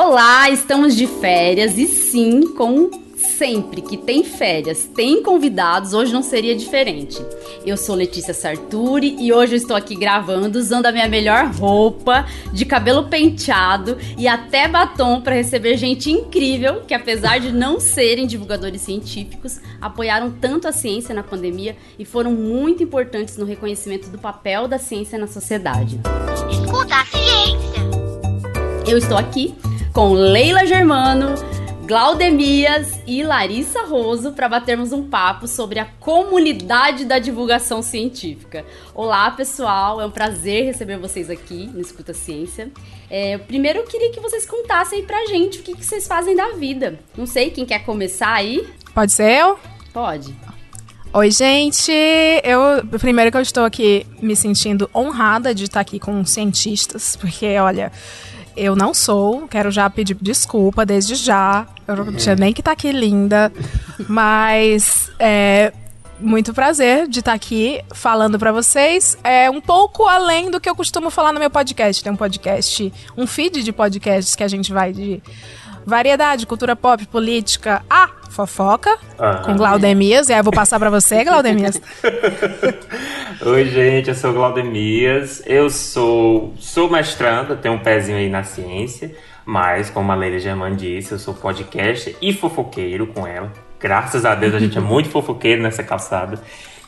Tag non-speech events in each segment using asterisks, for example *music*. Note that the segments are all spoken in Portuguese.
Olá, estamos de férias e sim, com sempre que tem férias, tem convidados, hoje não seria diferente. Eu sou Letícia Sarturi e hoje eu estou aqui gravando usando a minha melhor roupa, de cabelo penteado e até batom para receber gente incrível que, apesar de não serem divulgadores científicos, apoiaram tanto a ciência na pandemia e foram muito importantes no reconhecimento do papel da ciência na sociedade. Escuta a ciência! Eu estou aqui com Leila Germano, Glaudemias e Larissa Roso para batermos um papo sobre a comunidade da divulgação científica. Olá, pessoal, é um prazer receber vocês aqui no Escuta Ciência. É, primeiro, eu queria que vocês contassem pra gente o que, que vocês fazem da vida. Não sei, quem quer começar aí? Pode ser eu? Pode. Oi, gente. Eu primeiro que eu estou aqui me sentindo honrada de estar aqui com cientistas, porque olha, eu não sou, quero já pedir desculpa desde já. Eu não tinha nem que estar aqui linda, mas é muito prazer de estar aqui falando para vocês. É um pouco além do que eu costumo falar no meu podcast. Tem um podcast, um feed de podcasts que a gente vai de variedade, cultura pop, política, a fofoca Aham. com Glaudemias. E aí eu vou passar para você, Glaudemias. *laughs* Oi, gente, eu sou Glaudemias. Eu sou, sou mestrando, tenho um pezinho aí na ciência, mas, como a Leila Germán disse, eu sou podcaster e fofoqueiro com ela. Graças a Deus a gente é *laughs* muito fofoqueiro nessa calçada.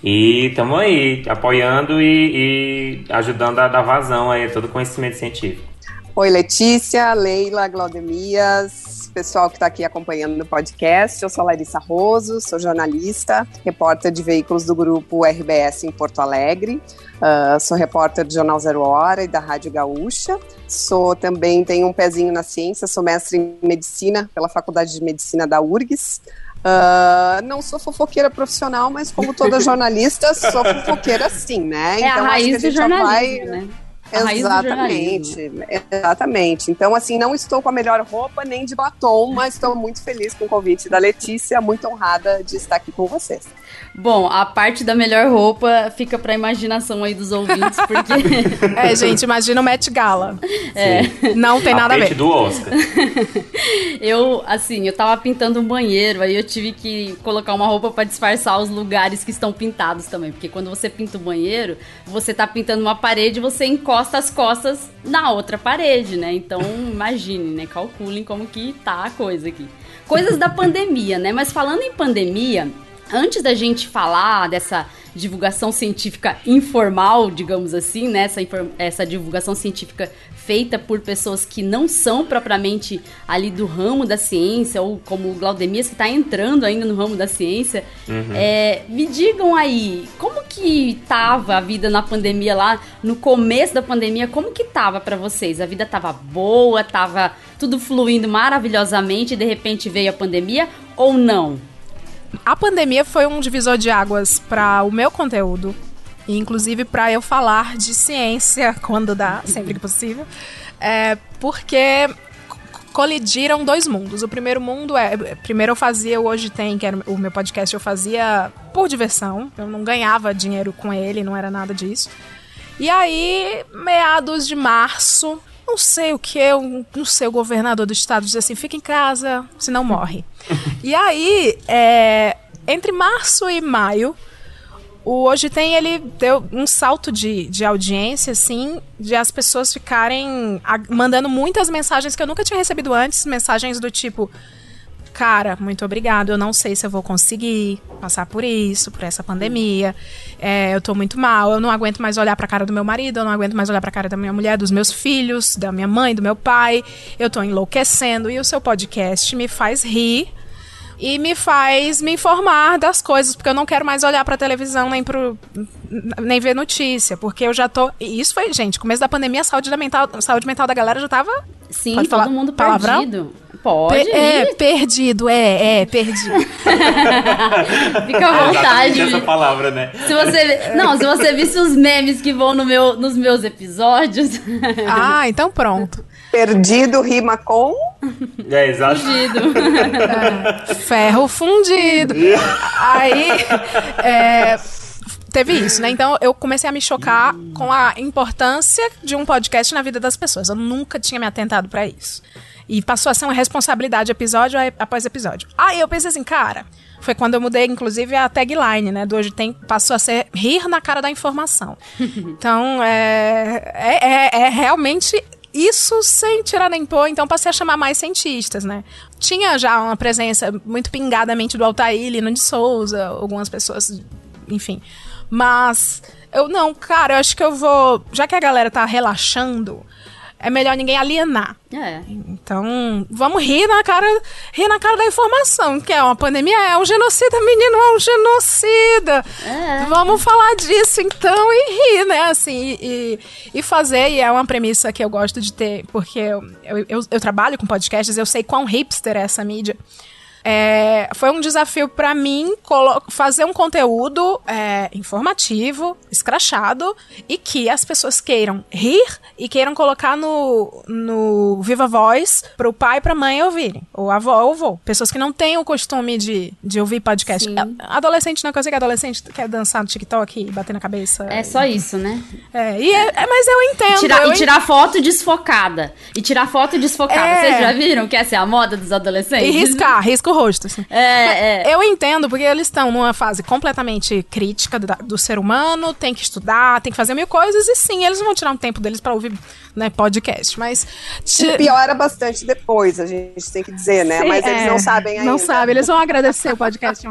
E estamos aí, apoiando e, e ajudando a dar vazão aí a todo o conhecimento científico. Oi, Letícia, Leila, Glaudemias, pessoal que está aqui acompanhando o podcast. Eu sou Larissa Roso, sou jornalista, repórter de veículos do grupo RBS em Porto Alegre. Ah, sou repórter do Jornal Zero Hora e da Rádio Gaúcha. Sou também, tenho um pezinho na ciência, sou mestre em medicina pela Faculdade de Medicina da URGS. Ah, não sou fofoqueira profissional, mas como toda *laughs* jornalista, sou fofoqueira sim, né? É a acho que raiz do gente já jornalismo, né? Exatamente, exatamente. Então, assim, não estou com a melhor roupa nem de batom, mas estou muito feliz com o convite da Letícia, muito honrada de estar aqui com vocês. Bom, a parte da melhor roupa fica pra imaginação aí dos ouvintes, *laughs* porque É, gente, imagina o Met Gala. É. Sim. Não tem nada a ver. do Oscar. *laughs* eu, assim, eu tava pintando um banheiro, aí eu tive que colocar uma roupa pra disfarçar os lugares que estão pintados também, porque quando você pinta o banheiro, você tá pintando uma parede, você encosta as costas na outra parede, né? Então, imagine, né? Calculem como que tá a coisa aqui. Coisas da pandemia, né? Mas falando em pandemia, antes da gente falar dessa divulgação científica informal, digamos assim, né? Essa, essa divulgação científica feita por pessoas que não são propriamente ali do ramo da ciência, ou como o Glaudemias, que está entrando ainda no ramo da ciência. É, me digam aí, como que tava a vida na pandemia lá, no começo da pandemia, como que tava para vocês? A vida tava boa, tava tudo fluindo maravilhosamente e de repente veio a pandemia ou não? A pandemia foi um divisor de águas para o meu conteúdo. Inclusive para eu falar de ciência *laughs* quando dá, sempre que possível. É, porque co- colidiram dois mundos. O primeiro mundo é. Primeiro eu fazia o Hoje Tem, que era o meu podcast, eu fazia por diversão. Eu não ganhava dinheiro com ele, não era nada disso. E aí, meados de março, não sei o que, eu não sei, o governador do estado disse assim: fica em casa, senão morre. *laughs* e aí, é, entre março e maio, o Hoje Tem, ele deu um salto de, de audiência, assim, de as pessoas ficarem a- mandando muitas mensagens que eu nunca tinha recebido antes, mensagens do tipo, cara, muito obrigado, eu não sei se eu vou conseguir passar por isso, por essa pandemia, é, eu tô muito mal, eu não aguento mais olhar pra cara do meu marido, eu não aguento mais olhar pra cara da minha mulher, dos meus filhos, da minha mãe, do meu pai, eu tô enlouquecendo, e o seu podcast me faz rir, e me faz me informar das coisas, porque eu não quero mais olhar pra televisão nem pro nem ver notícia, porque eu já tô, e isso foi, gente, começo da pandemia, a saúde da mental, a saúde mental da galera já tava Sim, todo falar mundo palavrão? perdido. Pode. Per- é, perdido, é, é, perdido. *laughs* Fica à vontade. Exatamente essa palavra, né? Se você, não, se você visse os memes que vão no meu, nos meus episódios, *laughs* ah, então pronto. Perdido rima com. É, exato. fugido. Ferro fundido. Aí, é, teve isso, né? Então eu comecei a me chocar com a importância de um podcast na vida das pessoas. Eu nunca tinha me atentado para isso. E passou a ser uma responsabilidade episódio após episódio. Aí eu pensei assim, cara, foi quando eu mudei, inclusive, a tagline, né? Do Hoje Tem, passou a ser rir na cara da informação. *laughs* então, é, é, é, é realmente isso sem tirar nem pôr, então passei a chamar mais cientistas, né? Tinha já uma presença muito pingadamente do Altair, Lino de Souza, algumas pessoas, enfim. Mas eu não, cara, eu acho que eu vou. Já que a galera tá relaxando, é melhor ninguém alienar. É. Então, vamos rir na cara, rir na cara da informação, que é uma pandemia, é um genocida, menino, é um genocida. É. Vamos falar disso então e rir, né? Assim, e, e fazer, e é uma premissa que eu gosto de ter, porque eu, eu, eu, eu trabalho com podcasts, eu sei quão hipster é essa mídia. É, foi um desafio para mim fazer um conteúdo é, informativo, escrachado e que as pessoas queiram rir e queiram colocar no, no Viva Voz pro pai e pra mãe ouvirem, ou avó ou avô. Pessoas que não têm o costume de, de ouvir podcast. Sim. Adolescente não, que eu sei que adolescente quer dançar no TikTok e bater na cabeça. É só isso, né? É, e é, é mas eu entendo. Tirar, eu e tirar foto desfocada. E tirar foto desfocada. É. Vocês já viram que essa é a moda dos adolescentes? E riscar, risca o rosto, assim. É, é. Eu entendo, porque eles estão numa fase completamente crítica do, do, ser humano, tem que estudar, tem que fazer mil coisas, e sim, eles vão tirar um tempo deles para ouvir né, podcast. Mas. E piora bastante depois, a gente tem que dizer, né? Sim, mas eles é, não sabem ainda. Não sabem, eles vão agradecer o podcast.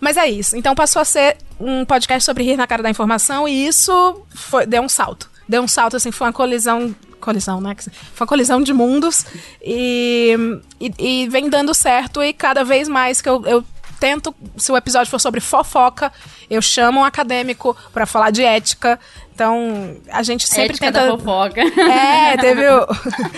mas é isso. Então passou a ser um podcast sobre rir na cara da informação, e isso foi, deu um salto. Deu um salto, assim, foi uma colisão colisão, né? Foi uma colisão de mundos e, e, e, vem dando certo e cada vez mais que eu, eu tento, se o episódio for sobre fofoca, eu chamo um acadêmico para falar de ética. Então, a gente sempre ética tenta. Da fofoca. É, teve o.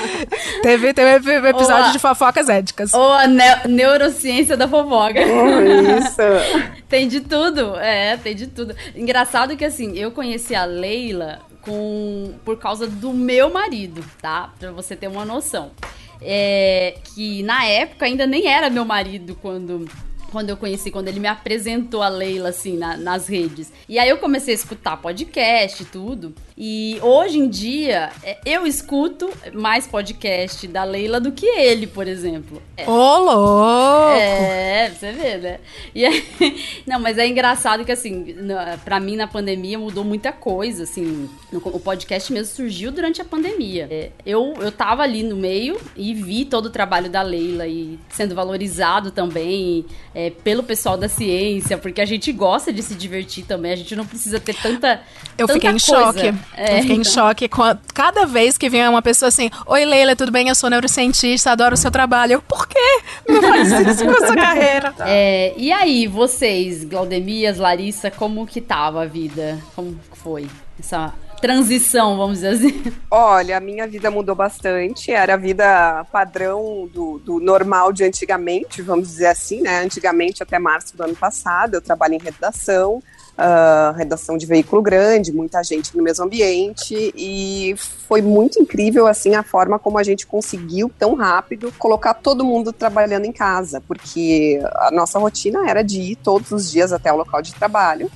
*laughs* teve, teve o episódio a... de fofocas éticas. Ou a ne neurociência da fofoca. Oh, isso. *laughs* tem de tudo. É, tem de tudo. Engraçado que assim, eu conheci a Leila com por causa do meu marido, tá? Pra você ter uma noção. É, que na época ainda nem era meu marido quando quando eu conheci, quando ele me apresentou a Leila, assim, na, nas redes. E aí eu comecei a escutar podcast e tudo. E hoje em dia, é, eu escuto mais podcast da Leila do que ele, por exemplo. Ô, é. oh, louco! É, você vê, né? E aí, *laughs* não, mas é engraçado que, assim, pra mim, na pandemia, mudou muita coisa, assim. O podcast mesmo surgiu durante a pandemia. É, eu, eu tava ali no meio e vi todo o trabalho da Leila e sendo valorizado também é, pelo pessoal da ciência, porque a gente gosta de se divertir também, a gente não precisa ter tanta. Eu tanta fiquei em coisa. choque. É, eu fiquei então... em choque com a, cada vez que vinha uma pessoa assim: Oi, Leila, tudo bem? Eu sou neurocientista, adoro o seu trabalho. Eu, por quê? Não faz isso com a sua carreira. É, e aí, vocês, Glaudemias, Larissa, como que tava a vida? Como foi essa transição, vamos dizer assim? Olha, a minha vida mudou bastante. Era a vida padrão do, do, normal de antigamente, vamos dizer assim, né? Antigamente, até março do ano passado, eu trabalho em redação uh, redação de veículo grande, muita gente no mesmo ambiente e foi muito incrível assim a forma como a gente conseguiu tão rápido colocar todo mundo trabalhando em casa, porque a nossa rotina era de ir todos os dias até o local de trabalho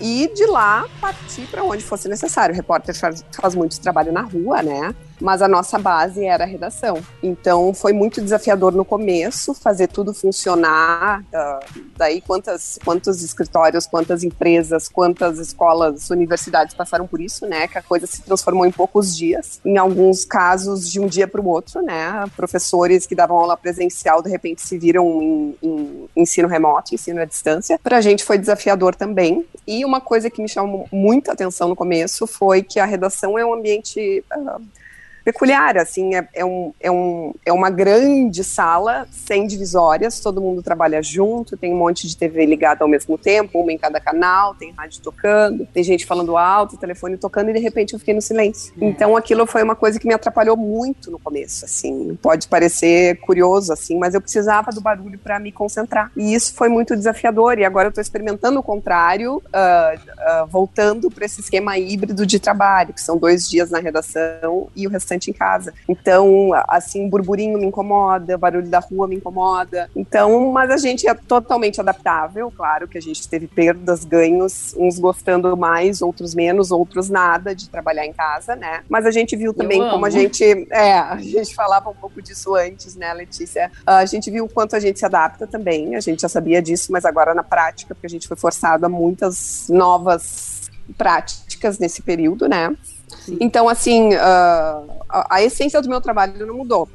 e de lá partir para onde fosse necessário. O repórter faz, muito trabalho na rua, né? mas a nossa base era a redação. Então foi muito desafiador no começo fazer tudo funcionar. Uh, daí quantas quantos escritórios, quantas empresas, quantas escolas, universidades passaram por isso, né? Que a coisa se transformou em poucos dias. Em alguns casos de um dia para o outro, né? Professores que davam aula presencial de repente se viram em, em ensino remoto, ensino à distância. Para a gente foi desafiador também. E uma coisa que me chamou muita atenção no começo foi que a redação é um ambiente uh, peculiar, assim, é, é, um, é, um, é uma grande sala, sem divisórias, todo mundo trabalha junto, tem um monte de TV ligada ao mesmo tempo, uma em cada canal, tem rádio tocando, tem gente falando alto, telefone tocando, e de repente eu fiquei no silêncio. É. Então aquilo foi uma coisa que me atrapalhou muito no começo, assim, pode parecer curioso, assim, mas eu precisava do barulho para me concentrar. E isso foi muito desafiador, e agora eu estou experimentando o contrário, uh, uh, voltando para esse esquema híbrido de trabalho, que são dois dias na redação e o restante bastante em casa. Então, assim, burburinho me incomoda, barulho da rua me incomoda. Então, mas a gente é totalmente adaptável, claro que a gente teve perdas, ganhos, uns gostando mais, outros menos, outros nada de trabalhar em casa, né? Mas a gente viu também como a gente, é, a gente falava um pouco disso antes, né, Letícia? A gente viu o quanto a gente se adapta também, a gente já sabia disso, mas agora na prática, porque a gente foi forçado a muitas novas práticas nesse período, né? Então, assim, uh, a, a, essência do meu trabalho não mudou.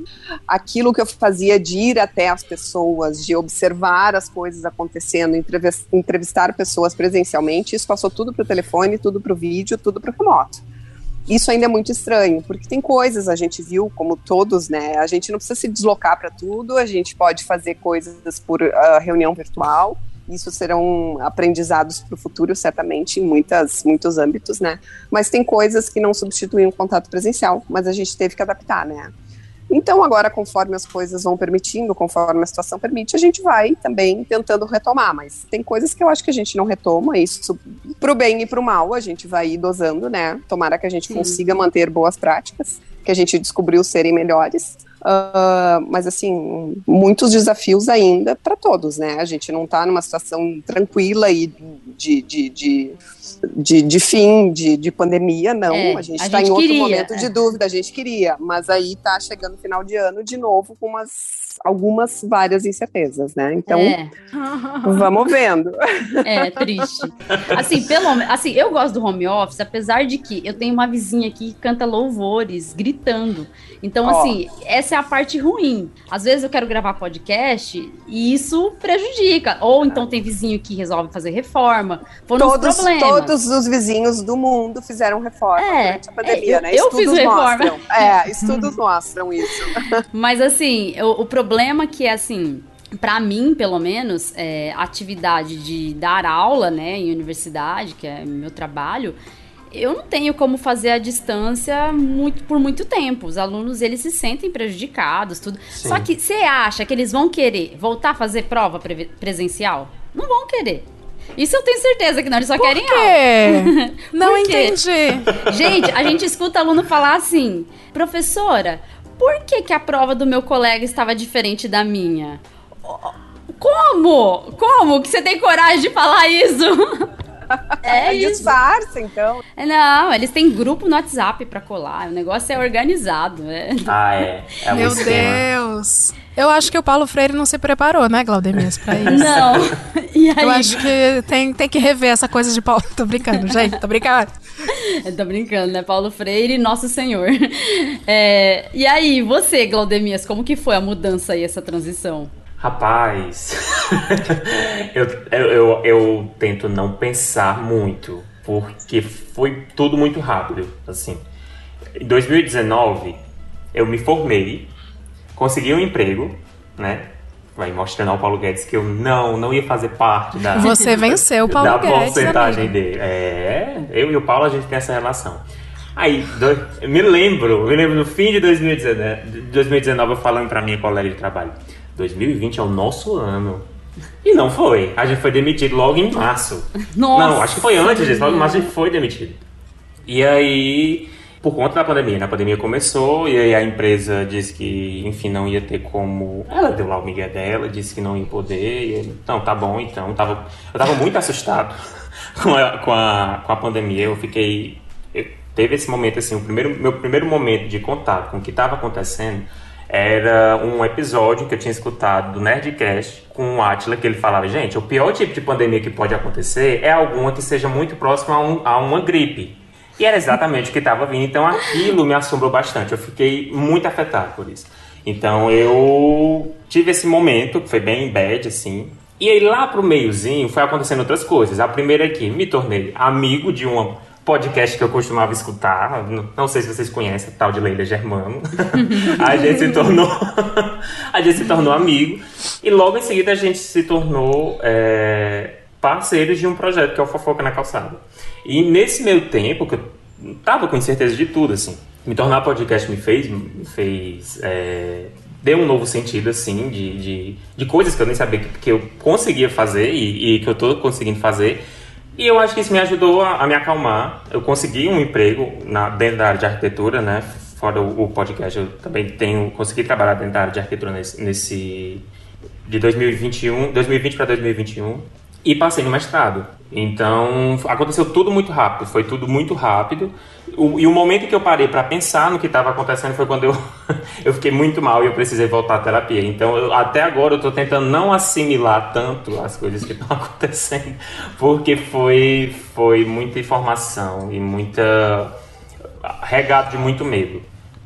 Aquilo que eu fazia de ir até as pessoas, de observar as coisas acontecendo, entrevistar pessoas presencialmente, isso passou tudo para o telefone, tudo para o vídeo, tudo para o remoto. Isso ainda é muito estranho, porque tem coisas, a gente viu, como todos, né? A gente não precisa se deslocar para tudo, a gente pode fazer coisas por uh, reunião virtual, isso serão aprendizados para o futuro, certamente, em muitas, muitos âmbitos, né? Mas tem coisas que não substituem o contato presencial, mas a gente teve que adaptar, né? Então, agora, conforme as coisas vão permitindo, conforme a situação permite, a gente vai também tentando retomar. Mas tem coisas que eu acho que a gente não retoma, isso para o bem e para o mal, a gente vai dosando, né? Tomara que a gente Sim. consiga manter boas práticas, que a gente descobriu serem melhores. Uh, mas assim, muitos desafios ainda para todos, né? A gente não está numa situação tranquila e de, de, de, de, de fim de, de pandemia, não. É, a gente está em outro queria, momento é. de dúvida, a gente queria, mas aí está chegando final de ano de novo com umas algumas várias incertezas, né? Então, é. *laughs* vamos vendo. É, triste. Assim, pelo assim, eu gosto do home office, apesar de que eu tenho uma vizinha aqui que canta louvores, gritando. Então, assim, essa é a parte ruim. Às vezes eu quero gravar podcast e isso prejudica. Ou então tem vizinho que resolve fazer reforma. Todos, todos os vizinhos do mundo fizeram reforma é, durante a pandemia, é, né? Eu, eu fiz reforma. Mostram, é, *laughs* estudos mostram isso. *laughs* Mas assim, o, o problema que é assim, para mim, pelo menos, é, a atividade de dar aula, né, em universidade, que é meu trabalho, eu não tenho como fazer a distância muito, por muito tempo. Os alunos, eles se sentem prejudicados, tudo. Sim. Só que você acha que eles vão querer voltar a fazer prova pre presencial? Não vão querer. Isso eu tenho certeza que não, eles só por querem quê? *laughs* não entendi. Gente, a gente escuta aluno falar assim, professora, por que, que a prova do meu colega estava diferente da minha? Como? Como que você tem coragem de falar isso? *laughs* É isso. Disfarça, então. É, não, eles têm grupo no WhatsApp pra colar. O negócio é organizado. É. Ah, é. é Meu Deus. Eu acho que o Paulo Freire não se preparou, né, Glaudemias, pra isso. Não. *laughs* E aí? Eu acho que tem, tem que rever essa coisa de Paulo. *laughs* Tô brincando, gente, tô brincando. Eu *laughs* tô brincando, né? Paulo Freire, Nosso Senhor. É, e aí, você, Glaudemias, como que foi a mudança aí, essa transição? Rapaz, *laughs* eu, eu, eu, tento não pensar muito, porque foi tudo muito rápido, assim. Em 2019, eu me formei, consegui um emprego, né? Vai mostrando ao Paulo Guedes que eu não, não ia fazer parte da... *laughs* Você venceu o Paulo da Guedes, porcentagem amigo. dele. É, eu e o Paulo, a gente tem essa relação. Aí, do, me lembro, me lembro no fim de 2019, 2019 eu falando pra minha colega de trabalho 2020 é o nosso ano. E não foi. A gente foi demitido logo em março. Nossa. Não, acho que foi antes disso. Logo em março a gente foi demitido. E aí, por conta da pandemia, né? A pandemia começou e aí a empresa disse que, enfim, não ia ter como... Ela deu lá o migué dela, disse que não ia poder. E então, tá bom, então. Eu tava, eu tava muito assustado *laughs* com a, com, a, com a pandemia. Eu fiquei... Eu, teve esse momento, assim, o primeiro, meu primeiro momento de contato com o que estava acontecendo era um episódio que eu tinha escutado do Nerdcast com o Atila, que ele falava, gente, o pior tipo de pandemia que pode acontecer é alguma que seja muito próxima a, um, a uma gripe. E era exatamente o que estava vindo, então aquilo me assombrou bastante, eu fiquei muito afetado por isso. Então eu tive esse momento, que foi bem bad, assim, e aí lá pro meiozinho foi acontecendo outras coisas. A primeira é que me tornei amigo de uma podcast que eu costumava escutar, não sei se vocês conhecem, tal de Leila Germano. *laughs* a gente se tornou *laughs* a gente se tornou amigo e logo em seguida a gente se tornou é, parceiros de um projeto que é o Fofoca na Calçada. E nesse meio tempo que eu tava com incerteza de tudo assim, me tornar podcast me fez me fez é, deu um novo sentido assim de, de, de, coisas que eu nem sabia que, que eu conseguia fazer e, e que eu tô conseguindo fazer e eu acho que isso me ajudou a, a me acalmar. Eu consegui um emprego na, dentro da área de arquitetura, né? fora o, o podcast, eu também tenho consegui trabalhar dentro da área de arquitetura nesse, nesse de 2021, 2020 para 2021 e passei no mestrado. Então, aconteceu tudo muito rápido, foi tudo muito rápido. O, e o momento que eu parei para pensar no que estava acontecendo foi quando eu, *laughs* eu fiquei muito mal e eu precisei voltar à terapia. Então, eu, até agora eu estou tentando não assimilar tanto as coisas que *laughs* estão acontecendo, porque foi, foi muita informação e muita regado de muito medo.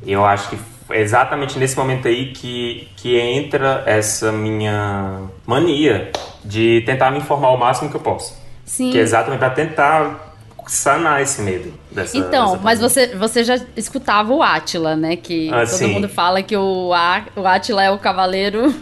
Eu acho que é exatamente nesse momento aí que, que entra essa minha mania de tentar me informar o máximo que eu posso. Sim. Que é exatamente para tentar sanar esse medo dessa Então, dessa mas você, você já escutava o Átila, né? Que Ah, todo sim. mundo fala que o, Átila é o cavaleiro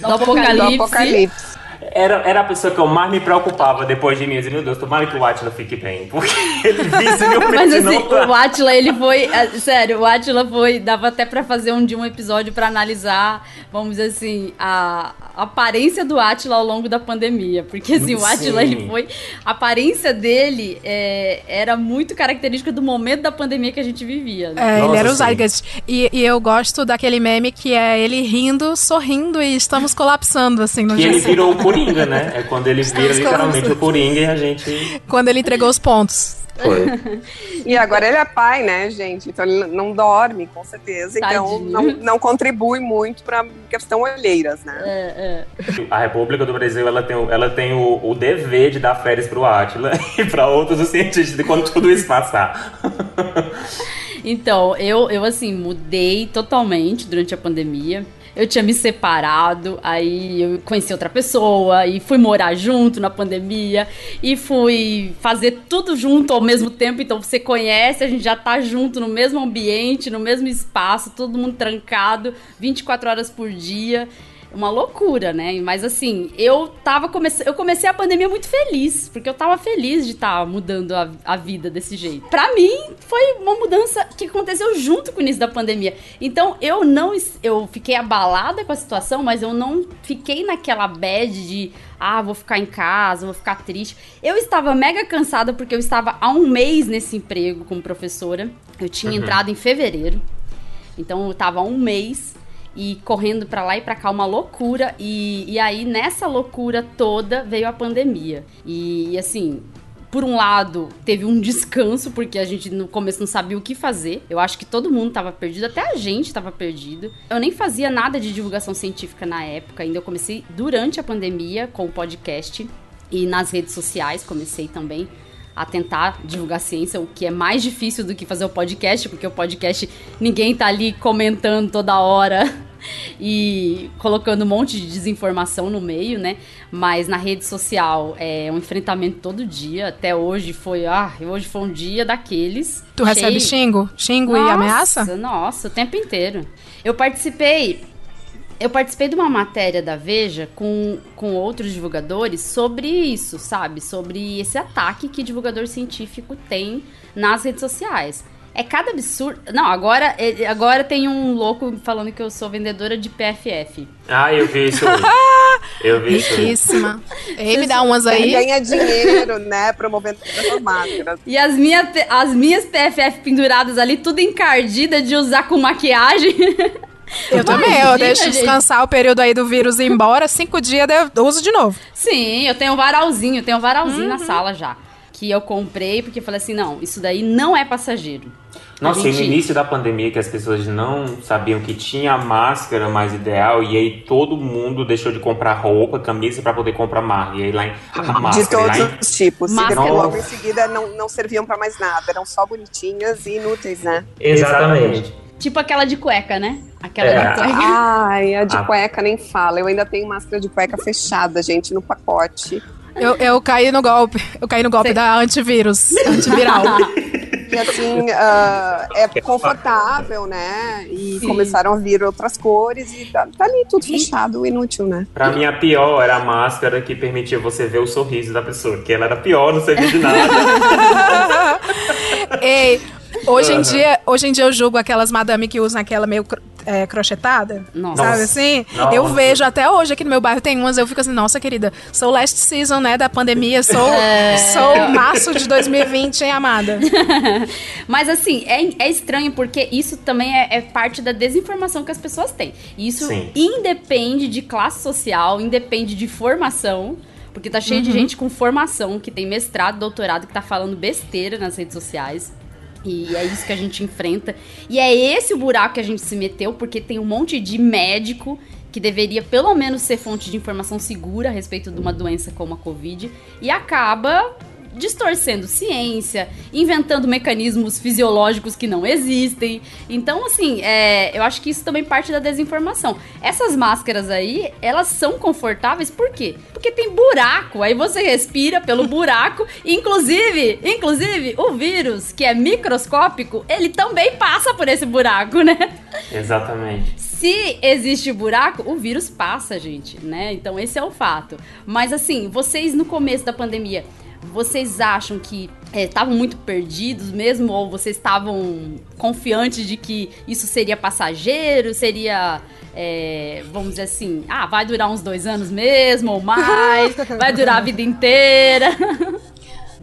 do, Do apocalipse. Apocalipse. Era, era a pessoa que eu mais me preocupava depois de mim. Eu dizia, meu Deus, tomara que o Atila fique bem. Porque *laughs* ele visivelmente *laughs* Mas assim, não tá. o Átila, ele foi. é, Sério, o Átila foi. Dava até pra fazer um dia um episódio pra analisar, vamos dizer assim, a, a aparência do Átila ao longo da pandemia. Porque assim, o Átila, Sim. ele foi. A aparência dele é, era muito característica do momento da pandemia que a gente vivia. Né? É, ele Nossa, era o. Zeitgeist. E, e eu gosto daquele meme que é ele rindo, sorrindo e estamos colapsando, assim, no E dia ele virou o Coringa, né? É quando ele vira literalmente o Coringa e a gente quando ele entregou os pontos. foi. *laughs* E agora ele é pai, né, gente? Então ele não dorme, com certeza. Então não, não contribui muito pra questão olheiras, né? É, é. A República do Brasil ela tem, o- ela tem o, o dever de dar férias pro Átila *laughs* e para outros os cientistas de quando tudo isso passar. *laughs* Então, eu, eu assim, mudei totalmente durante a pandemia. Eu tinha me separado, aí eu conheci outra pessoa e fui morar junto na pandemia e fui fazer tudo junto ao mesmo tempo. Então você conhece, a gente já tá junto no mesmo ambiente, no mesmo espaço, todo mundo trancado, 24 horas por dia. Uma loucura, né? Mas assim, eu tava comece... eu comecei a pandemia muito feliz, porque eu tava feliz de estar mudando a, a vida desse jeito. Pra mim, foi uma mudança que aconteceu junto com o início da pandemia. Então, eu não eu fiquei abalada com a situação, mas eu não fiquei naquela bad de ah, vou ficar em casa, vou ficar triste. Eu estava mega cansada porque eu estava há um mês nesse emprego como professora. Eu tinha entrado em fevereiro. Então eu tava há um mês e correndo pra lá e pra cá, uma loucura. E, e aí, nessa loucura toda, veio a pandemia. E, assim. Por um lado, teve um descanso, porque a gente no começo não sabia o que fazer. Eu acho que todo mundo tava perdido, até a gente tava perdido. Eu nem fazia nada de divulgação científica na época, ainda eu comecei durante a pandemia com o podcast e nas redes sociais comecei também a tentar divulgar ciência, o que é mais difícil do que fazer o podcast, porque o podcast ninguém tá ali comentando toda hora *laughs* e colocando um monte de desinformação no meio, né? Mas na rede social é um enfrentamento todo dia. Até hoje foi, ah, hoje foi um dia daqueles. Tu recebe cheio- xingo? Xingo e nossa, ameaça? Nossa, o tempo inteiro. Eu participei. Eu participei de uma matéria da Veja com, com outros divulgadores sobre isso, sabe? Sobre esse ataque que divulgador científico tem nas redes sociais. É cada absurdo. Não, agora, é- agora tem um louco falando que eu sou vendedora de PFF. Ah, eu vi isso hoje. *laughs* Eu vi isso. Riquíssima. Ei, me dá umas Ele aí. ganha dinheiro, *laughs* né, promovendo essas máscaras. E as, minha, as minhas PFF penduradas ali, tudo encardida de usar com maquiagem. *laughs* Eu também, eu deixo gente. descansar o período aí do vírus ir embora, cinco dias eu uso de novo. Sim, eu tenho um varalzinho, eu tenho um varalzinho na sala já. Que eu comprei porque eu falei assim: não, isso daí não é passageiro. Nossa, A e no gente- início da pandemia que as pessoas não sabiam que tinha a máscara mais ideal e aí todo mundo deixou de comprar roupa, camisa pra poder comprar máscara. E aí lá em a De máscara, lá todos em os tipos. Máscara. Porque logo em seguida não, não serviam pra mais nada. Eram só bonitinhas e inúteis, né? Exatamente. Tipo aquela de cueca, né? Aquela É. de cueca. Ai, a de Ah. cueca nem fala. Eu ainda tenho máscara de cueca fechada, gente, no pacote. Eu, eu caí no golpe. Eu caí no golpe Sei. da antivírus, *laughs* antiviral. E assim, ah, é confortável, né? E Sim. começaram a vir outras cores e tá, tá ali tudo fechado, inútil, né? Pra mim, a pior era a máscara que permitia você ver o sorriso da pessoa, que ela era pior, não servia de nada. *laughs* Ei, hoje em, dia, hoje em dia eu julgo aquelas madame que usam aquela meio. cro- é, crochetada. Nossa. Sabe assim? Nossa. Eu vejo até hoje aqui no meu bairro tem umas, eu fico assim, nossa querida, sou last season, né, da pandemia, sou, *laughs* É. sou março de 2020, hein, amada? *laughs* Mas assim, é, é estranho porque isso também é, é parte da desinformação que as pessoas têm. E isso Sim. independe de classe social, independe de formação. Porque tá cheio de gente com formação, que tem mestrado, doutorado, que tá falando besteira nas redes sociais. E é isso que a gente enfrenta. E é esse o buraco que a gente se meteu, porque tem um monte de médico que deveria pelo menos ser fonte de informação segura a respeito de uma doença como a Covid e acaba distorcendo ciência, inventando mecanismos fisiológicos que não existem. Então, assim, é, eu acho que isso também parte da desinformação. Essas máscaras aí, elas são confortáveis por quê? Porque tem buraco, aí você respira pelo *laughs* buraco, inclusive, inclusive, o vírus, que é microscópico, ele também passa por esse buraco, né? Exatamente. Se existe buraco, o vírus passa, gente, né? Então esse é o fato. Mas assim, vocês no começo da pandemia, vocês acham que estavam muito perdidos mesmo? Ou vocês estavam confiantes de que isso seria passageiro? Seria, é, vamos dizer assim, ah, vai durar uns dois anos mesmo ou mais? *laughs* vai durar a vida inteira? *laughs*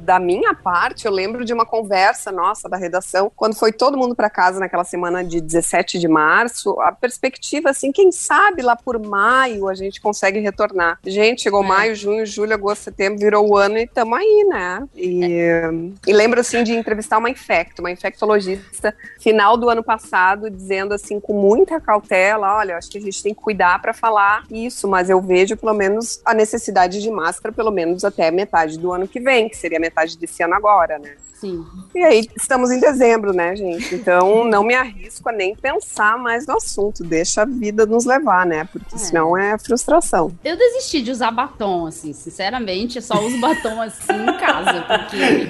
Da minha parte, eu lembro de uma conversa nossa da redação, quando foi todo mundo para casa naquela semana de 17 de março, a perspectiva, assim, quem sabe lá por maio a gente consegue retornar. Gente, chegou É. maio, junho, julho, agosto, setembro, virou o ano e estamos aí, né? E, e lembro, assim, de entrevistar uma infecto, uma infectologista, final do ano passado, dizendo, assim, com muita cautela, olha, acho que a gente tem que cuidar para falar isso, mas eu vejo, pelo menos, a necessidade de máscara, pelo menos até metade do ano que vem, que seria metade desse ano agora, né? Sim. E aí, estamos em dezembro, né, gente? Então, *laughs* não me arrisco a nem pensar mais no assunto. Deixa a vida nos levar, né? Porque É. senão é frustração. Eu desisti de usar batom, assim, sinceramente, eu só uso batom assim em casa, porque.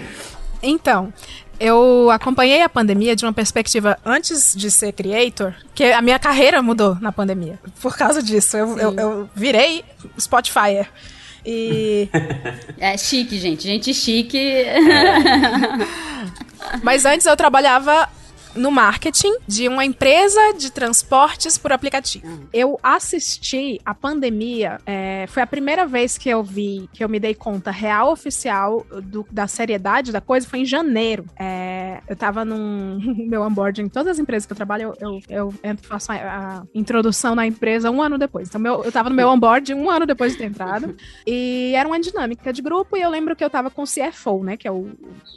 Então, eu acompanhei a pandemia de uma perspectiva antes de ser creator, que a minha carreira mudou na pandemia. Por causa disso, eu, eu, eu virei Spotify. E É chique, gente. Gente chique. *laughs* Mas antes eu trabalhava no marketing de uma empresa de transportes por aplicativo. Eu assisti a pandemia, é, foi a primeira vez que eu vi, que eu me dei conta real oficial do- da seriedade da coisa, foi em janeiro. É, eu tava num *laughs* meu onboarding, em todas as empresas que eu trabalho, eu, eu, eu entro, faço a, a introdução na empresa um ano depois. Então meu, eu tava no meu onboarding um ano depois de ter entrado. *laughs* E era uma dinâmica de grupo, e eu lembro que eu tava com o CFO, né? Que é o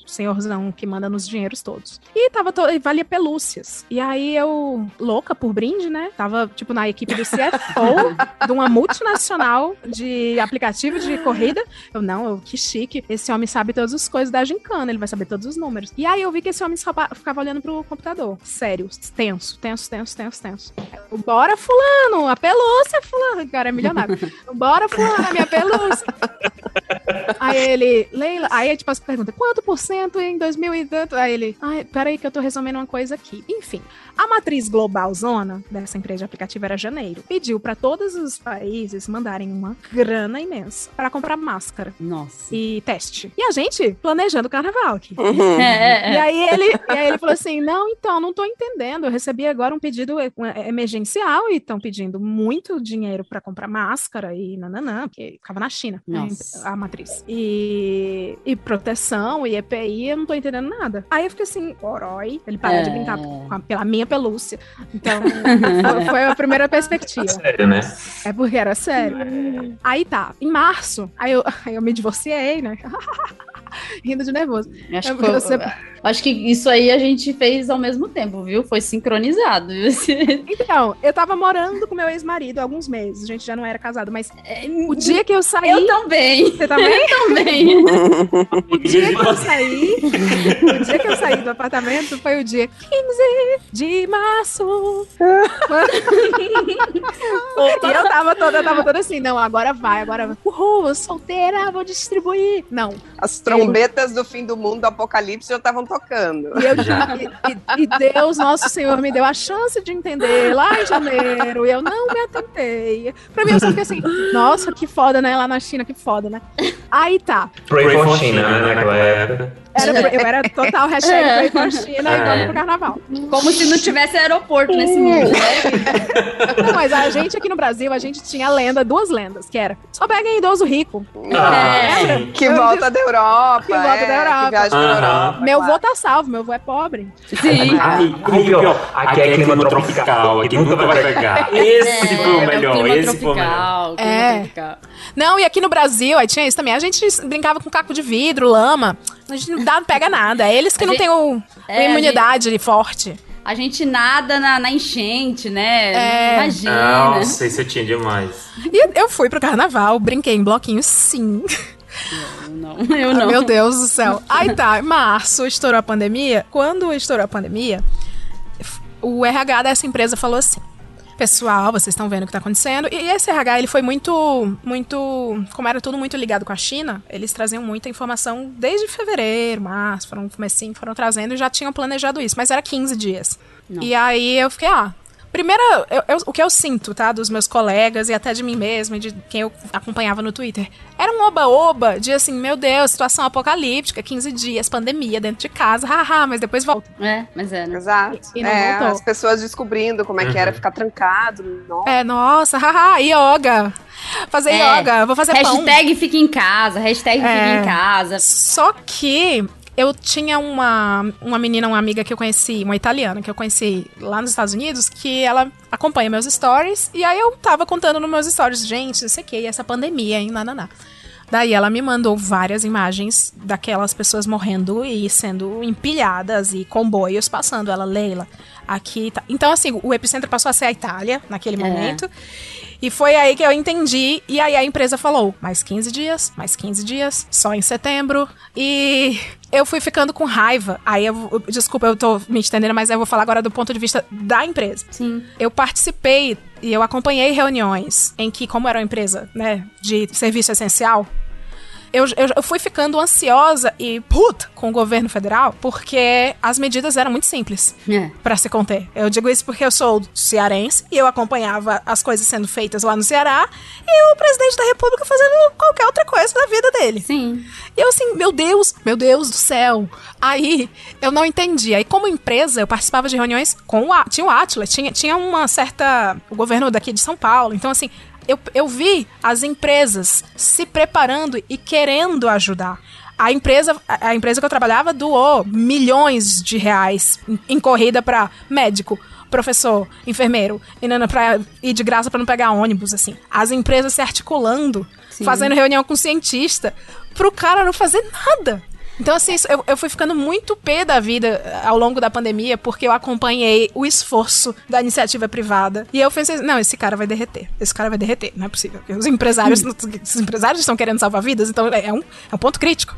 senhorzão que manda nos dinheiros todos. E tava to... e valia pelúcias. E aí eu, louca por brinde, né? Tava, tipo, na equipe do CFO *laughs* de uma multinacional de aplicativo de corrida. Eu, não, eu, que chique. Esse homem sabe todas as coisas da gincana, ele vai saber todos os números. E aí eu vi que esse homem ficava olhando pro computador. Sério, tenso, tenso, tenso, tenso, tenso. Eu, Bora, fulano, a pelúcia, fulano. O cara é milionário. *laughs* Bora, fulano, a minha pelúcia. Aí ele, Leila, aí tipo as pergunta, quanto por cento em 2000 e tanto? Aí ele, ai, peraí que eu tô resumindo uma coisa aqui. Enfim, a matriz global zona dessa empresa de aplicativo era janeiro. Pediu pra todos os países mandarem uma grana imensa pra comprar máscara Nossa. e teste. E a gente planejando o carnaval aqui. Uhum. *laughs* É, é, E é. aí ele, e aí ele falou assim: não, então, não tô entendendo. Eu recebi agora um pedido e- um- emergencial e estão pedindo muito dinheiro para comprar máscara e nananã, porque ficava na China, né, Nossa. A matriz. E, e proteção e EPI, eu não tô entendendo nada. Aí eu fiquei assim, orói, ele para de É. brincar com a- pela minha pelúcia. Então, *laughs* foi, foi a primeira perspectiva. Sério, né? É porque era sério. Aí tá, em março, aí eu, *laughs* aí eu me divorciei, né? *laughs* *laughs* Rindo de nervoso. Acho, Eu- que, você- eu- acho que isso aí a gente fez ao mesmo tempo, viu? Foi sincronizado. Então, eu tava morando com meu ex-marido há alguns meses. A gente já não era casado, mas É, o dia que eu saí. Eu também. Você também? Também. *laughs* O *laughs* dia que eu saí. o dia que eu saí do apartamento foi o dia 15 de março. e eu tava toda, eu tava toda assim, não, agora vai, agora vai. Uhul, eu solteira, vou distribuir. Não. As trombetas do fim do mundo, do apocalipse, já estavam tocando. E, eu, e, e- e Deus, nosso Senhor, me deu a chance de entender lá em janeiro. E eu não me atentei. Pra mim, eu só fiquei assim, nossa, que foda, né? Lá na China, que foda, né? Aí tá. Pray for China, né? Naquela época. era. Eu era total hashtag pra ir pra China e É. vamos pro carnaval. Como se não tivesse aeroporto nesse mundo, né? *laughs* Não, mas a gente aqui no Brasil, a gente tinha lenda, duas lendas, que era só pega em idoso rico. Ah, É. Que volta da Europa. Que volta é, da Europa. Que viaja pra Aham. Europa. Meu claro. vô tá salvo, meu vô é pobre. Sim. Ai, ai, pior, aqui é clima tropical, aqui nunca vai pegar. Esse foi o É, melhor, esse foi o melhor. É. Não, e aqui no Brasil, aí tinha isso também. A gente brincava com caco de vidro, lama. A gente não dá, não pega nada. É eles que A não gente- têm o, É, imunidade forte. A gente nada na, na enchente, né? É. Imagina. Nossa, isso eu tinha demais. E eu fui pro carnaval, brinquei em bloquinho, sim. Eu não, eu não. Meu Deus do céu. Aí tá, março estourou a pandemia. Quando estourou a pandemia, o RH dessa empresa falou assim: Pessoal, vocês estão vendo o que tá acontecendo. E esse RH, ele foi muito, muito. Como era tudo muito ligado com a China, eles traziam muita informação desde fevereiro, março, foram comecinho, foram trazendo e já tinham planejado isso, mas era 15 dias. Não. E aí eu fiquei, ah. Primeiro, eu- eu- o que eu sinto, tá, dos meus colegas e até de mim mesma e de quem eu acompanhava no Twitter, era um oba-oba de assim, meu Deus, situação apocalíptica, 15 dias, pandemia dentro de casa, haha, mas depois volta. É, mas é, né? Exato. E não É, voltou. as pessoas descobrindo como é que era Uhum. ficar trancado. Nossa. É, nossa, haha, yoga. Fazer É. yoga, vou fazer pão. Hashtag fica em casa, hashtag fica É. em casa. Só que eu tinha uma, uma menina, uma amiga que eu conheci, uma italiana que eu conheci lá nos Estados Unidos, que ela acompanha meus stories, e aí eu tava contando nos meus stories, gente, não sei o que, essa pandemia, hein, nananá. Daí ela me mandou várias imagens daquelas pessoas morrendo e sendo empilhadas e comboios passando. Ela, Leila, aqui tá. Então, assim, o epicentro passou a ser a Itália naquele É. momento. E foi aí que eu entendi. E aí a empresa falou: mais 15 dias, mais 15 dias, só em setembro. E eu fui ficando com raiva. Aí eu, eu- desculpa, eu tô me estendendo, mas eu vou falar agora do ponto de vista da empresa. Sim. Eu participei e eu acompanhei reuniões em que, como era uma empresa, né, de serviço essencial, eu, eu, eu fui ficando ansiosa e puta com o governo federal, porque as medidas eram muito simples É. pra se conter. Eu digo isso porque eu sou cearense e eu acompanhava as coisas sendo feitas lá no Ceará e o presidente da República fazendo qualquer outra coisa da vida dele. Sim. E eu assim, meu Deus, meu Deus do céu. Aí eu não entendi. Aí, como empresa, eu participava de reuniões com o tinha o Atlas, tinha, tinha uma certa. O governo daqui de São Paulo. Então, assim, eu, eu vi as empresas se preparando e querendo ajudar. A empresa, a empresa que eu trabalhava doou milhões de reais em, corrida para médico, professor, enfermeiro, e nana pra ir de graça para não pegar ônibus, assim. As empresas se articulando, Sim. fazendo reunião com cientista, pro cara não fazer nada. Então, assim, eu, eu fui ficando muito pé da vida eh, ao longo da pandemia, porque eu acompanhei o esforço da iniciativa privada. E eu pensei, não, esse cara vai derreter. Esse cara vai derreter. Não é possível. Os empresários, *laughs* os empresários estão querendo salvar vidas, então é um, é um ponto crítico.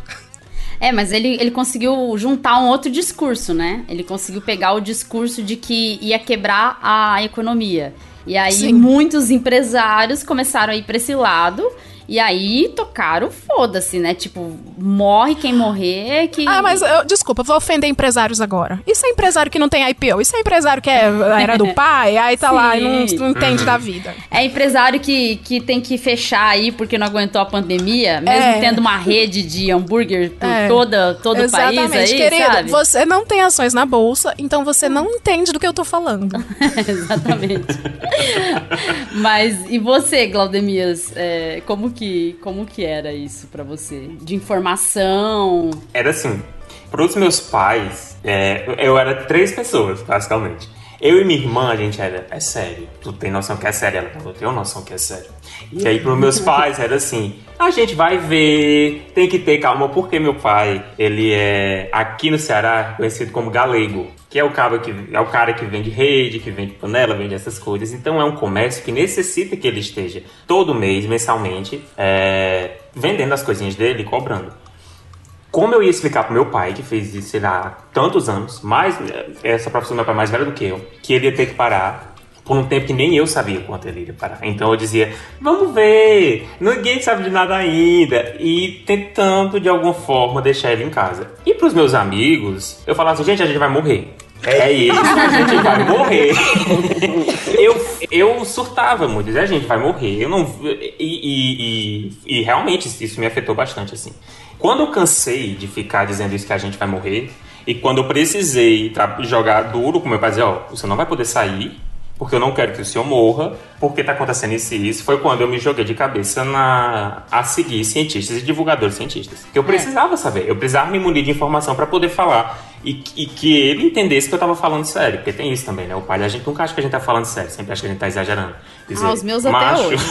É, mas ele, ele conseguiu juntar um outro discurso, né? Ele conseguiu pegar o discurso de que ia quebrar a economia. E aí Sim. muitos empresários começaram a ir pra esse lado. E aí tocaram foda-se, né? Tipo, morre quem morrer, que. Ah, mas eu, desculpa, vou ofender empresários agora. Isso é empresário que não tem IPO? Isso é empresário que é, era do *laughs* pai, aí tá lá e não, Sim. não entende da vida. É empresário que, que tem que fechar aí porque não aguentou a pandemia, mesmo É. tendo uma rede de hambúrguer por É. toda, todo o país aí, querido. sabe? Você não tem ações na bolsa, então você não entende do que eu tô falando. *laughs* Exatamente. Mas e você, Glaudemias, é, como que como que era isso pra você? De informação? Era assim, pros meus pais, é, eu era três pessoas, basicamente. Eu e minha irmã, a gente era, é sério. Tu tem noção que é sério? Ela falou, tenho noção que é sério. E aí, pros meus *laughs* pais, era assim, a gente vai ver, tem que ter calma, porque meu pai, ele é, aqui no Ceará, conhecido como galego. Que é o cara que, é o cara que vende rede, que vende panela, vende essas coisas. Então é um comércio que necessita que ele esteja todo mês, mensalmente, é, vendendo as coisinhas dele cobrando. Como eu ia explicar pro meu pai, que fez isso, sei lá, tantos anos, mais, essa profissão do meu pai é mais velha do que eu, que ele ia ter que parar por um tempo que nem eu sabia quanto ele ia parar. Então eu dizia, vamos ver, ninguém sabe de nada ainda. E tentando, de alguma forma, deixar ele em casa. E pros meus amigos, eu falava assim, gente, a gente vai morrer. É isso, a gente vai morrer. *laughs* eu, eu surtava muito. A gente vai morrer. Eu não. E, e, e, e realmente isso me afetou bastante, assim. Quando eu cansei de ficar dizendo isso que a gente vai morrer, e quando eu precisei jogar duro com meu pai, dizer, ó, oh, você não vai poder sair, porque eu não quero que o senhor morra, porque está acontecendo isso e isso, foi quando eu me joguei de cabeça na, a seguir cientistas e divulgadores cientistas. Que eu é. precisava é. saber, eu precisava me munir de informação para poder falar e, e, que ele entendesse que eu estava falando sério, porque tem isso também, né? O pai a gente nunca acha que a gente está falando sério, sempre acha que a gente está exagerando. Dizer, ah, os meus até hoje.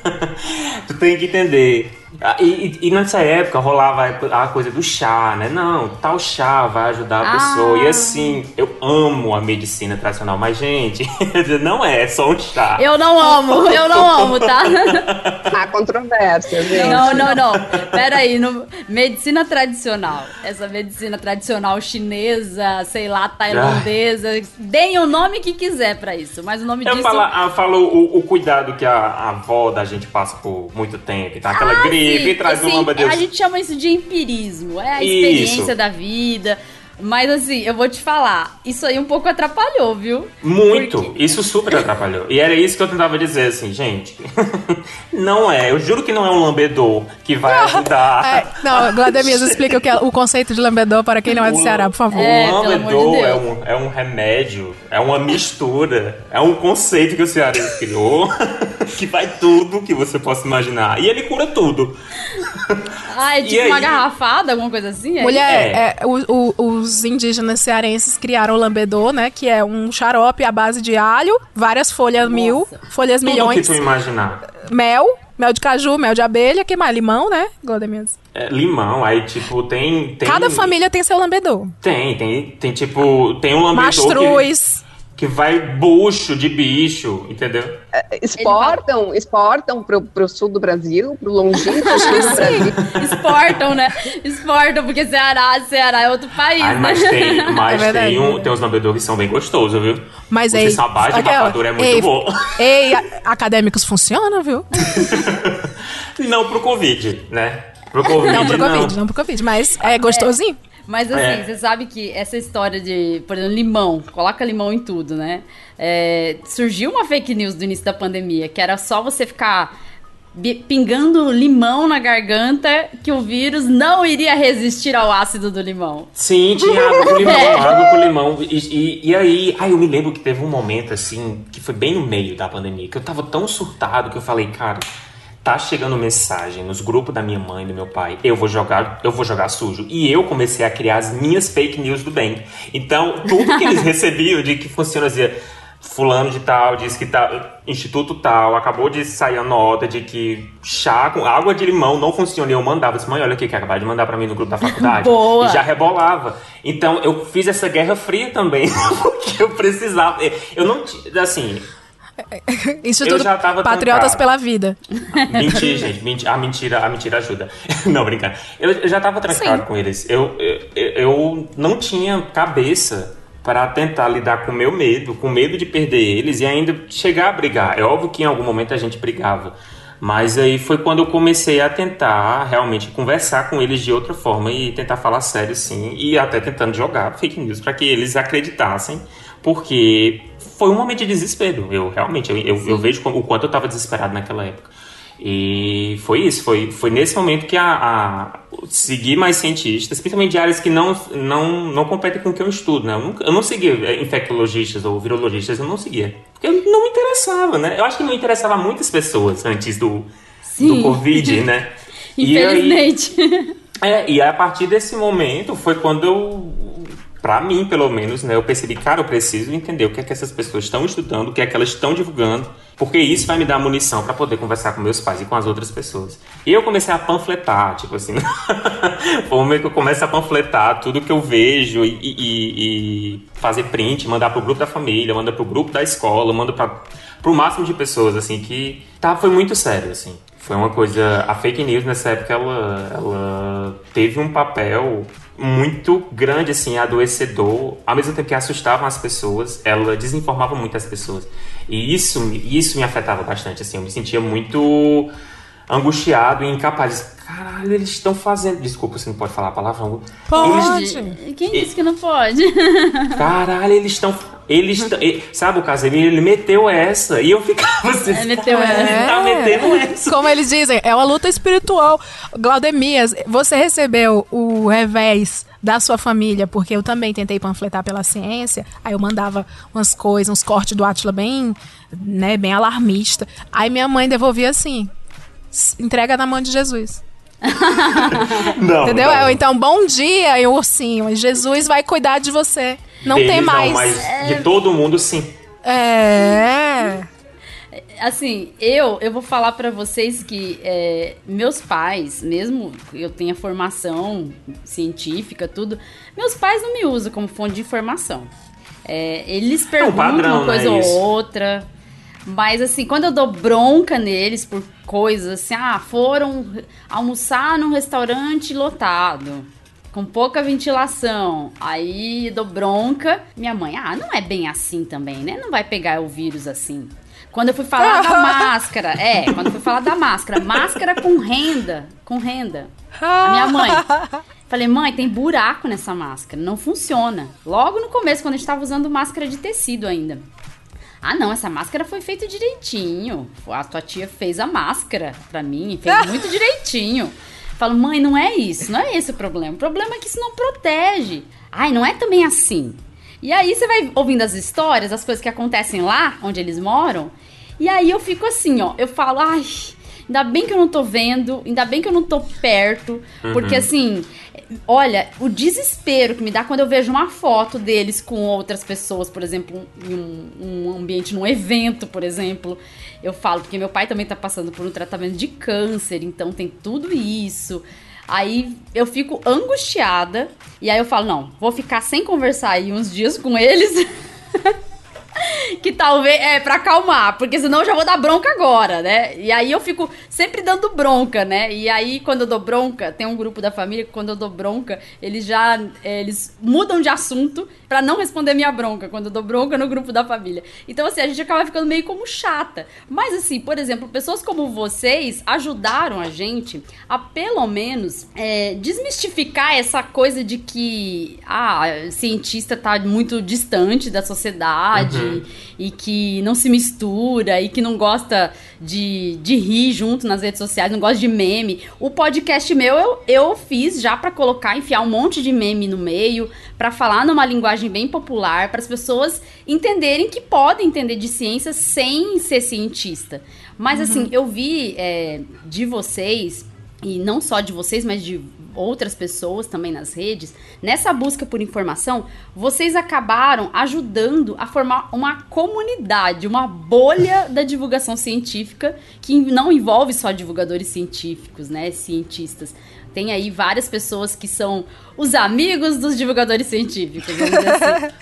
*laughs* tu tem que entender ah, e, e, nessa época rolava a coisa do chá, né? Não, tal chá vai ajudar a pessoa. E ah. assim, eu amo a medicina tradicional, mas, gente, *laughs* não é só um chá. Eu não amo, eu não amo, tá? *laughs* Há controvérsia, gente. Não, não, não. Peraí, no, medicina tradicional. Essa medicina tradicional chinesa, sei lá, tailandesa. Ah. Deem o nome que quiser para isso, mas o nome eu disso. Falo, eu falo o, o, cuidado que a, a avó da gente passa por muito tempo, tá? Aquela ah, gripe e traz assim, uma A gente chama isso de empirismo, é a experiência isso. da vida. Mas assim, eu vou te falar, isso aí um pouco atrapalhou, viu? Muito, Porque... isso super atrapalhou. E era isso que eu tentava dizer, assim, gente. *laughs* não é, eu juro que não é um lambedor que vai ajudar. É, não, Glademias, explica o, que é, o conceito de lambedor para quem não é do Ceará, por favor. É, o lambedor de é, um, é um remédio, é uma mistura, é um conceito que o Ceará criou *laughs* que vai tudo que você possa imaginar. E ele cura tudo. Ah, é tipo aí... uma garrafada, alguma coisa assim? É? Mulher, é. é o, o, os indígenas cearenses criaram o lambedô, né? Que é um xarope à base de alho, várias folhas Nossa. mil, folhas tudo milhões. que tu imaginar. Mel, mel de caju, mel de abelha, que mais? Limão, né? É, limão, aí tipo, tem, tem... Cada família tem seu lambedô. Tem, tem, tem tipo, tem um lambedô Mastruz. Que que vai bucho de bicho, entendeu? É, exportam, vai... exportam pro, pro sul do Brasil, pro longínquo sul do *laughs* Brasil. Exportam, né? Exportam, porque Ceará, Ceará é outro país, Ai, né? Mas tem, *laughs* mas é tem, um, tem uns lambedores que são bem gostosos, viu? Mas aí. Essa base de rapadura é muito ei, bom. Ei, acadêmicos funcionam, viu? *laughs* não pro Covid, né? Pro Covid. Não pro Covid, não, não pro Covid, mas é gostosinho. Mas assim, é. você sabe que essa história de, por exemplo, limão, coloca limão em tudo, né? É, surgiu uma fake news do início da pandemia, que era só você ficar pingando limão na garganta que o vírus não iria resistir ao ácido do limão. Sim, tinha água com limão, *laughs* é. água com limão. E, e, e, aí, aí eu me lembro que teve um momento assim, que foi bem no meio da pandemia, que eu tava tão surtado que eu falei, cara, tá chegando mensagem nos grupos da minha mãe e do meu pai, eu vou jogar, eu vou jogar sujo. E eu comecei a criar as minhas fake news do bem. Então, tudo que eles *laughs* recebiam de que funciona dizia fulano de tal disse que tá instituto tal acabou de sair a nota de que chá com água de limão não funciona. E eu mandava assim, mãe, olha aqui que acabaram de mandar para mim no grupo da faculdade. *laughs* Boa. E já rebolava. Então, eu fiz essa guerra fria também, *laughs* porque eu precisava. Eu não, assim, *laughs* Instituto Patriotas trancado. pela Vida. Mentira, gente. Mentira, a, mentira, a mentira ajuda. *laughs* Não, brincando. Eu, eu já tava trancado Sim. com eles. Eu, eu, eu não tinha cabeça para tentar lidar com o meu medo, com medo de perder eles e ainda chegar a brigar. É óbvio que em algum momento a gente brigava. Mas aí foi quando eu comecei a tentar realmente conversar com eles de outra forma e tentar falar sério, sim, e até tentando jogar fake news para que eles acreditassem, porque foi um momento de desespero. Eu realmente, eu, eu, eu vejo o quanto eu estava desesperado naquela época. E foi isso, foi, foi nesse momento que a, a seguir mais cientistas, principalmente de áreas que não, não, não competem com o que eu estudo, né? Eu, nunca, eu não seguia infectologistas ou virologistas, eu não seguia. Porque não me interessava, né? Eu acho que não interessava muitas pessoas antes do, do Covid, *laughs* né? Infelizmente. E, aí, é, e a partir desse momento foi quando eu para mim, pelo menos, né, eu percebi, cara, eu preciso entender o que é que essas pessoas estão estudando, o que é que elas estão divulgando, porque isso vai me dar munição para poder conversar com meus pais e com as outras pessoas. E eu comecei a panfletar, tipo assim, foi o momento que eu começo a panfletar tudo que eu vejo e, e, e fazer print, mandar pro grupo da família, mandar pro grupo da escola, manda para pro máximo de pessoas, assim, que tá, foi muito sério, assim. Foi uma coisa. A fake news nessa época ela, ela teve um papel muito grande, assim, adoecedor, ao mesmo tempo que assustava as pessoas, ela desinformava muito as pessoas. E isso, isso me afetava bastante, assim, eu me sentia muito angustiado e incapaz. Caralho, eles estão fazendo. Desculpa, você não pode falar a palavra. Pode! Eles... Quem disse que não pode? *laughs* Caralho, eles estão Eles, ele, sabe o Casemiro, ele meteu essa e eu ficava assim, É, meteu "Cara, essa." ele tá metendo essa. Como eles dizem, é uma luta espiritual. Glaudemias, você recebeu o revés da sua família, porque eu também tentei panfletar pela ciência, aí eu mandava umas coisas, uns cortes do Atila bem, né, bem alarmista. Aí minha mãe devolvia assim, "S- entrega na mão de Jesus. *laughs* Não, Entendeu? não. Então, bom dia, e o ursinho, e Jesus vai cuidar de você. Não Deles tem mais. Não, mas de todo mundo, sim. É. Assim, eu eu vou falar pra vocês que é, meus pais, mesmo eu tenha formação científica, tudo, meus pais não me usam como fonte de informação. É, eles perguntam padrão, uma coisa né, ou isso? outra, mas assim, quando eu dou bronca neles por coisas assim, ah, foram almoçar num restaurante lotado. Com pouca ventilação. Aí dou bronca. Minha mãe, ah, não é bem assim também, né? Não vai pegar o vírus assim. Quando eu fui falar da *laughs* máscara, é, quando eu fui falar da máscara, máscara com renda, com renda. A minha mãe. Falei, mãe, tem buraco nessa máscara, não funciona. Logo no começo, quando a gente tava usando máscara de tecido ainda. Ah, não, essa máscara foi feita direitinho. A tua tia fez a máscara pra mim, fez muito direitinho. Falo, mãe, não é isso, não é esse o problema. O problema é que isso não protege. Ai, não é também assim. E aí você vai ouvindo as histórias, as coisas que acontecem lá, onde eles moram, e aí eu fico assim, ó, eu falo, ai, ainda bem que eu não tô vendo, ainda bem que eu não tô perto, porque assim, olha, o desespero que me dá quando eu vejo uma foto deles com outras pessoas, por exemplo, em um, um ambiente, num evento, por exemplo, eu falo, porque meu pai também tá passando por um tratamento de câncer, então tem tudo isso. Aí eu fico angustiada. E aí eu falo, não, vou ficar sem conversar aí uns dias com eles. *laughs* *laughs* que talvez é pra acalmar, porque senão eu já vou dar bronca agora, né? E aí eu fico sempre dando bronca, né? E aí quando eu dou bronca, tem um grupo da família que quando eu dou bronca, eles já é, eles mudam de assunto pra não responder minha bronca quando eu dou bronca no grupo da família. Então assim, a gente acaba ficando meio como chata. Mas assim, por exemplo, pessoas como vocês ajudaram a gente a pelo menos é, desmistificar essa coisa de que ah, cientista tá muito distante da sociedade e que não se mistura e que não gosta de, de rir junto nas redes sociais, não gosta de meme. O podcast meu eu, eu fiz já pra colocar, enfiar um monte de meme no meio, pra falar numa linguagem bem popular, para as pessoas entenderem que podem entender de ciência sem ser cientista. Mas assim, eu vi é, de vocês, e não só de vocês, mas de outras pessoas também nas redes, nessa busca por informação, vocês acabaram ajudando a formar uma comunidade, uma bolha *laughs* da divulgação científica que não envolve só divulgadores científicos, né, cientistas. Tem aí várias pessoas que são os amigos dos divulgadores científicos, vamos dizer assim.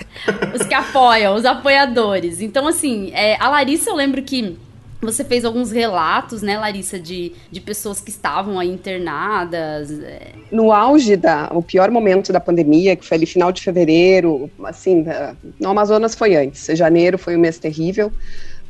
*laughs* os que apoiam, os apoiadores. Então, assim, é, a Larissa, eu lembro que você fez alguns relatos, né, Larissa, de, de pessoas que estavam aí internadas. é, No auge da, o pior momento da pandemia, que foi ali final de fevereiro, assim, no Amazonas foi antes, janeiro foi um mês terrível,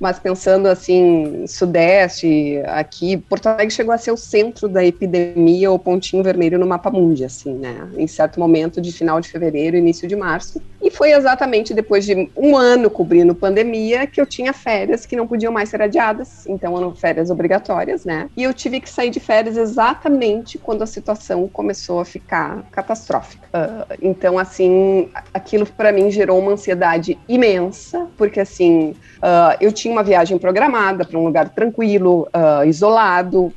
mas pensando assim, sudeste, aqui, Porto Alegre chegou a ser o centro da epidemia, o pontinho vermelho no mapa mundi, assim, né, em certo momento de final de fevereiro, início de março, e foi exatamente depois de um ano cobrindo pandemia que eu tinha férias que não podiam mais ser adiadas, então eram férias obrigatórias, né, e eu tive que sair de férias exatamente quando a situação começou a ficar catastrófica. Ah, então, assim, aquilo para mim gerou uma ansiedade imensa, porque assim, ah, eu tinha uma viagem programada para um lugar tranquilo, ah, isolado,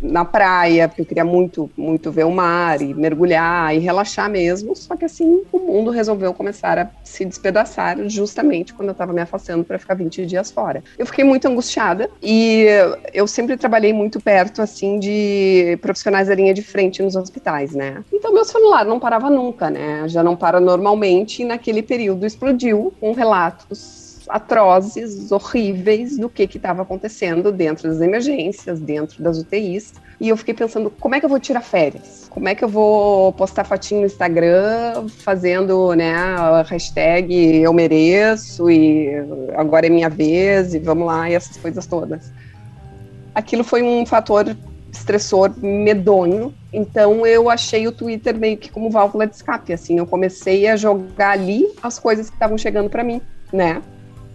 na praia, porque eu queria muito, muito ver o mar e mergulhar e relaxar mesmo. Só que assim, o mundo resolveu começar a se despedaçar justamente quando eu estava me afastando para ficar 20 dias fora. Eu fiquei muito angustiada e eu sempre trabalhei muito perto assim de profissionais da linha de frente nos hospitais, né? Então meu celular não parava nunca, né? Já não para normalmente e naquele período explodiu com relatos atrozes, horríveis do que estava acontecendo dentro das emergências, dentro das UTIs. E eu fiquei pensando, como é que eu vou tirar férias? Como é que eu vou postar fotinho no Instagram, fazendo, né, a hashtag eu mereço e agora é minha vez e vamos lá, e essas coisas todas. Aquilo foi um fator estressor medonho, então eu achei o Twitter meio que como válvula de escape, assim, eu comecei a jogar ali as coisas que estavam chegando para mim né?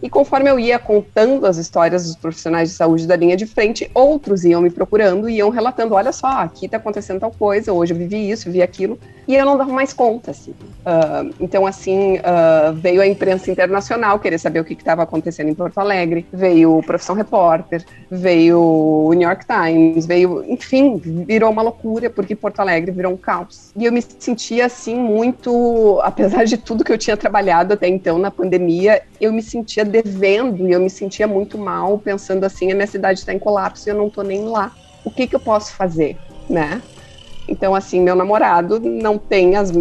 E conforme eu ia contando as histórias dos profissionais de saúde da linha de frente, outros iam me procurando e iam relatando: olha só, aqui está acontecendo tal coisa, hoje eu vivi isso, vivi aquilo, e eu não dava mais conta. Assim. Uh, então, assim, uh, veio a imprensa internacional querer saber o que estava acontecendo em Porto Alegre, veio o Profissão Repórter, veio o New York Times, veio, enfim, virou uma loucura, porque Porto Alegre virou um caos. E eu me sentia, assim, muito, apesar de tudo que eu tinha trabalhado até então na pandemia, eu me sentia devendo e eu me sentia muito mal, pensando assim, a minha cidade está em colapso e eu não estou nem lá. O que, que eu posso fazer, né? Então, assim, meu namorado não tem as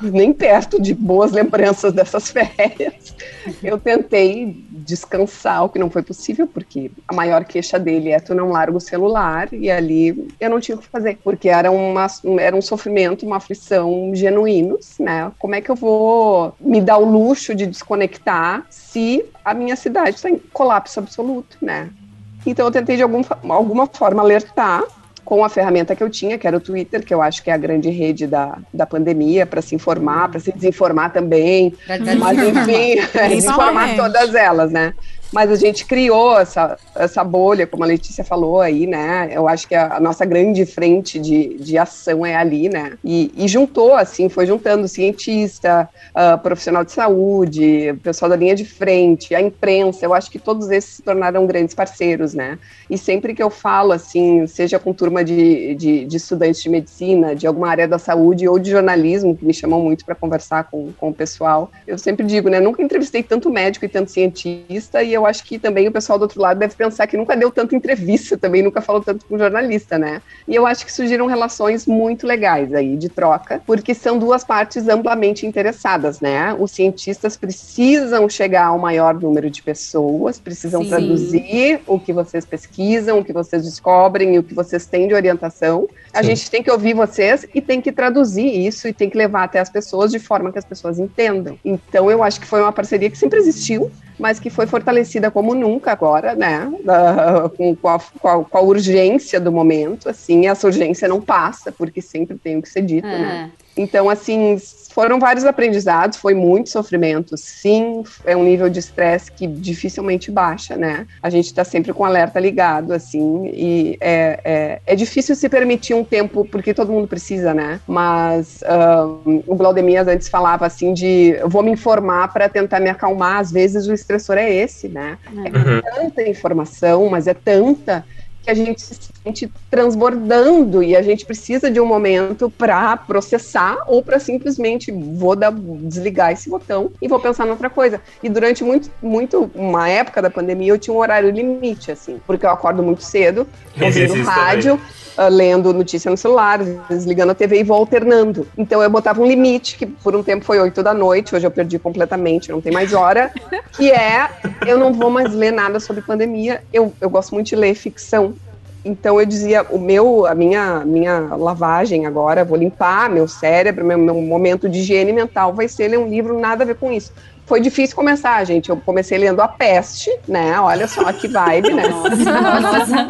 nem perto de boas lembranças dessas *laughs* férias. Eu tentei descansar, o que não foi possível, porque a maior queixa dele é tu não larga o celular, e ali eu não tinha o que fazer, porque era, uma, era um sofrimento, uma aflição genuínos, né? Como é que eu vou me dar o luxo de desconectar se a minha cidade está em colapso absoluto, né? Então eu tentei de algum, alguma forma alertar com a ferramenta que eu tinha, que era o Twitter, que eu acho que é a grande rede da, da pandemia, para se informar, para se desinformar também. Mas, enfim, desinformar *laughs* todas elas, né? Mas a gente criou essa, essa bolha, como a Letícia falou aí, né? Eu acho que a, a nossa grande frente de, de ação é ali, né? E, e juntou, assim, foi juntando cientista, uh, profissional de saúde, pessoal da linha de frente, a imprensa, eu acho que todos esses se tornaram grandes parceiros, né? E sempre que eu falo, assim, seja com turma de, de, de estudantes de medicina, de alguma área da saúde ou de jornalismo, que me chamam muito para conversar com, com o pessoal, eu sempre digo, né? Nunca entrevistei tanto médico e tanto cientista, e eu eu acho que também o pessoal do outro lado deve pensar que nunca deu tanta entrevista, também nunca falou tanto com jornalista, né? E eu acho que surgiram relações muito legais aí de troca, porque são duas partes amplamente interessadas, né? Os cientistas precisam chegar ao maior número de pessoas, precisam Sim. traduzir o que vocês pesquisam, o que vocês descobrem e o que vocês têm de orientação. A Sim. gente tem que ouvir vocês e tem que traduzir isso e tem que levar até as pessoas de forma que as pessoas entendam. Então eu acho que foi uma parceria que sempre existiu, mas que foi fortalecida como nunca agora, né? Da, com, com, a, com, a, com, a, urgência do momento, assim, essa urgência não passa, porque sempre tem o que ser dito, é. né? Então, assim, foram vários aprendizados, foi muito sofrimento, sim, é um nível de estresse que dificilmente baixa, né? A gente está sempre com o alerta ligado, assim, e é, é, é, difícil se permitir um tempo, porque todo mundo precisa, né? Mas um, o Glaudemias antes falava, assim, de vou me informar para tentar me acalmar, às vezes o estressor é esse, né? É uhum. tanta informação, mas é tanta que a gente se sente transbordando e a gente precisa de um momento para processar ou para simplesmente vou dar, desligar esse botão e vou pensar em outra coisa. E durante muito, muito uma época da pandemia eu tinha um horário limite assim, porque eu acordo muito cedo, *laughs* ouvindo rádio. Uh, lendo notícia no celular, desligando a TV e vou alternando. Então eu botava um limite, que por um tempo foi 8 da noite, hoje eu perdi completamente, não tem mais hora, que é eu não vou mais ler nada sobre pandemia. Eu, eu gosto muito de ler ficção. Então eu dizia, o meu, a minha, minha lavagem agora, vou limpar meu cérebro, meu, meu momento de higiene mental vai ser ler um livro nada a ver com isso foi difícil começar, gente. Eu comecei lendo A Peste, né? Olha só que vibe, né? Nossa.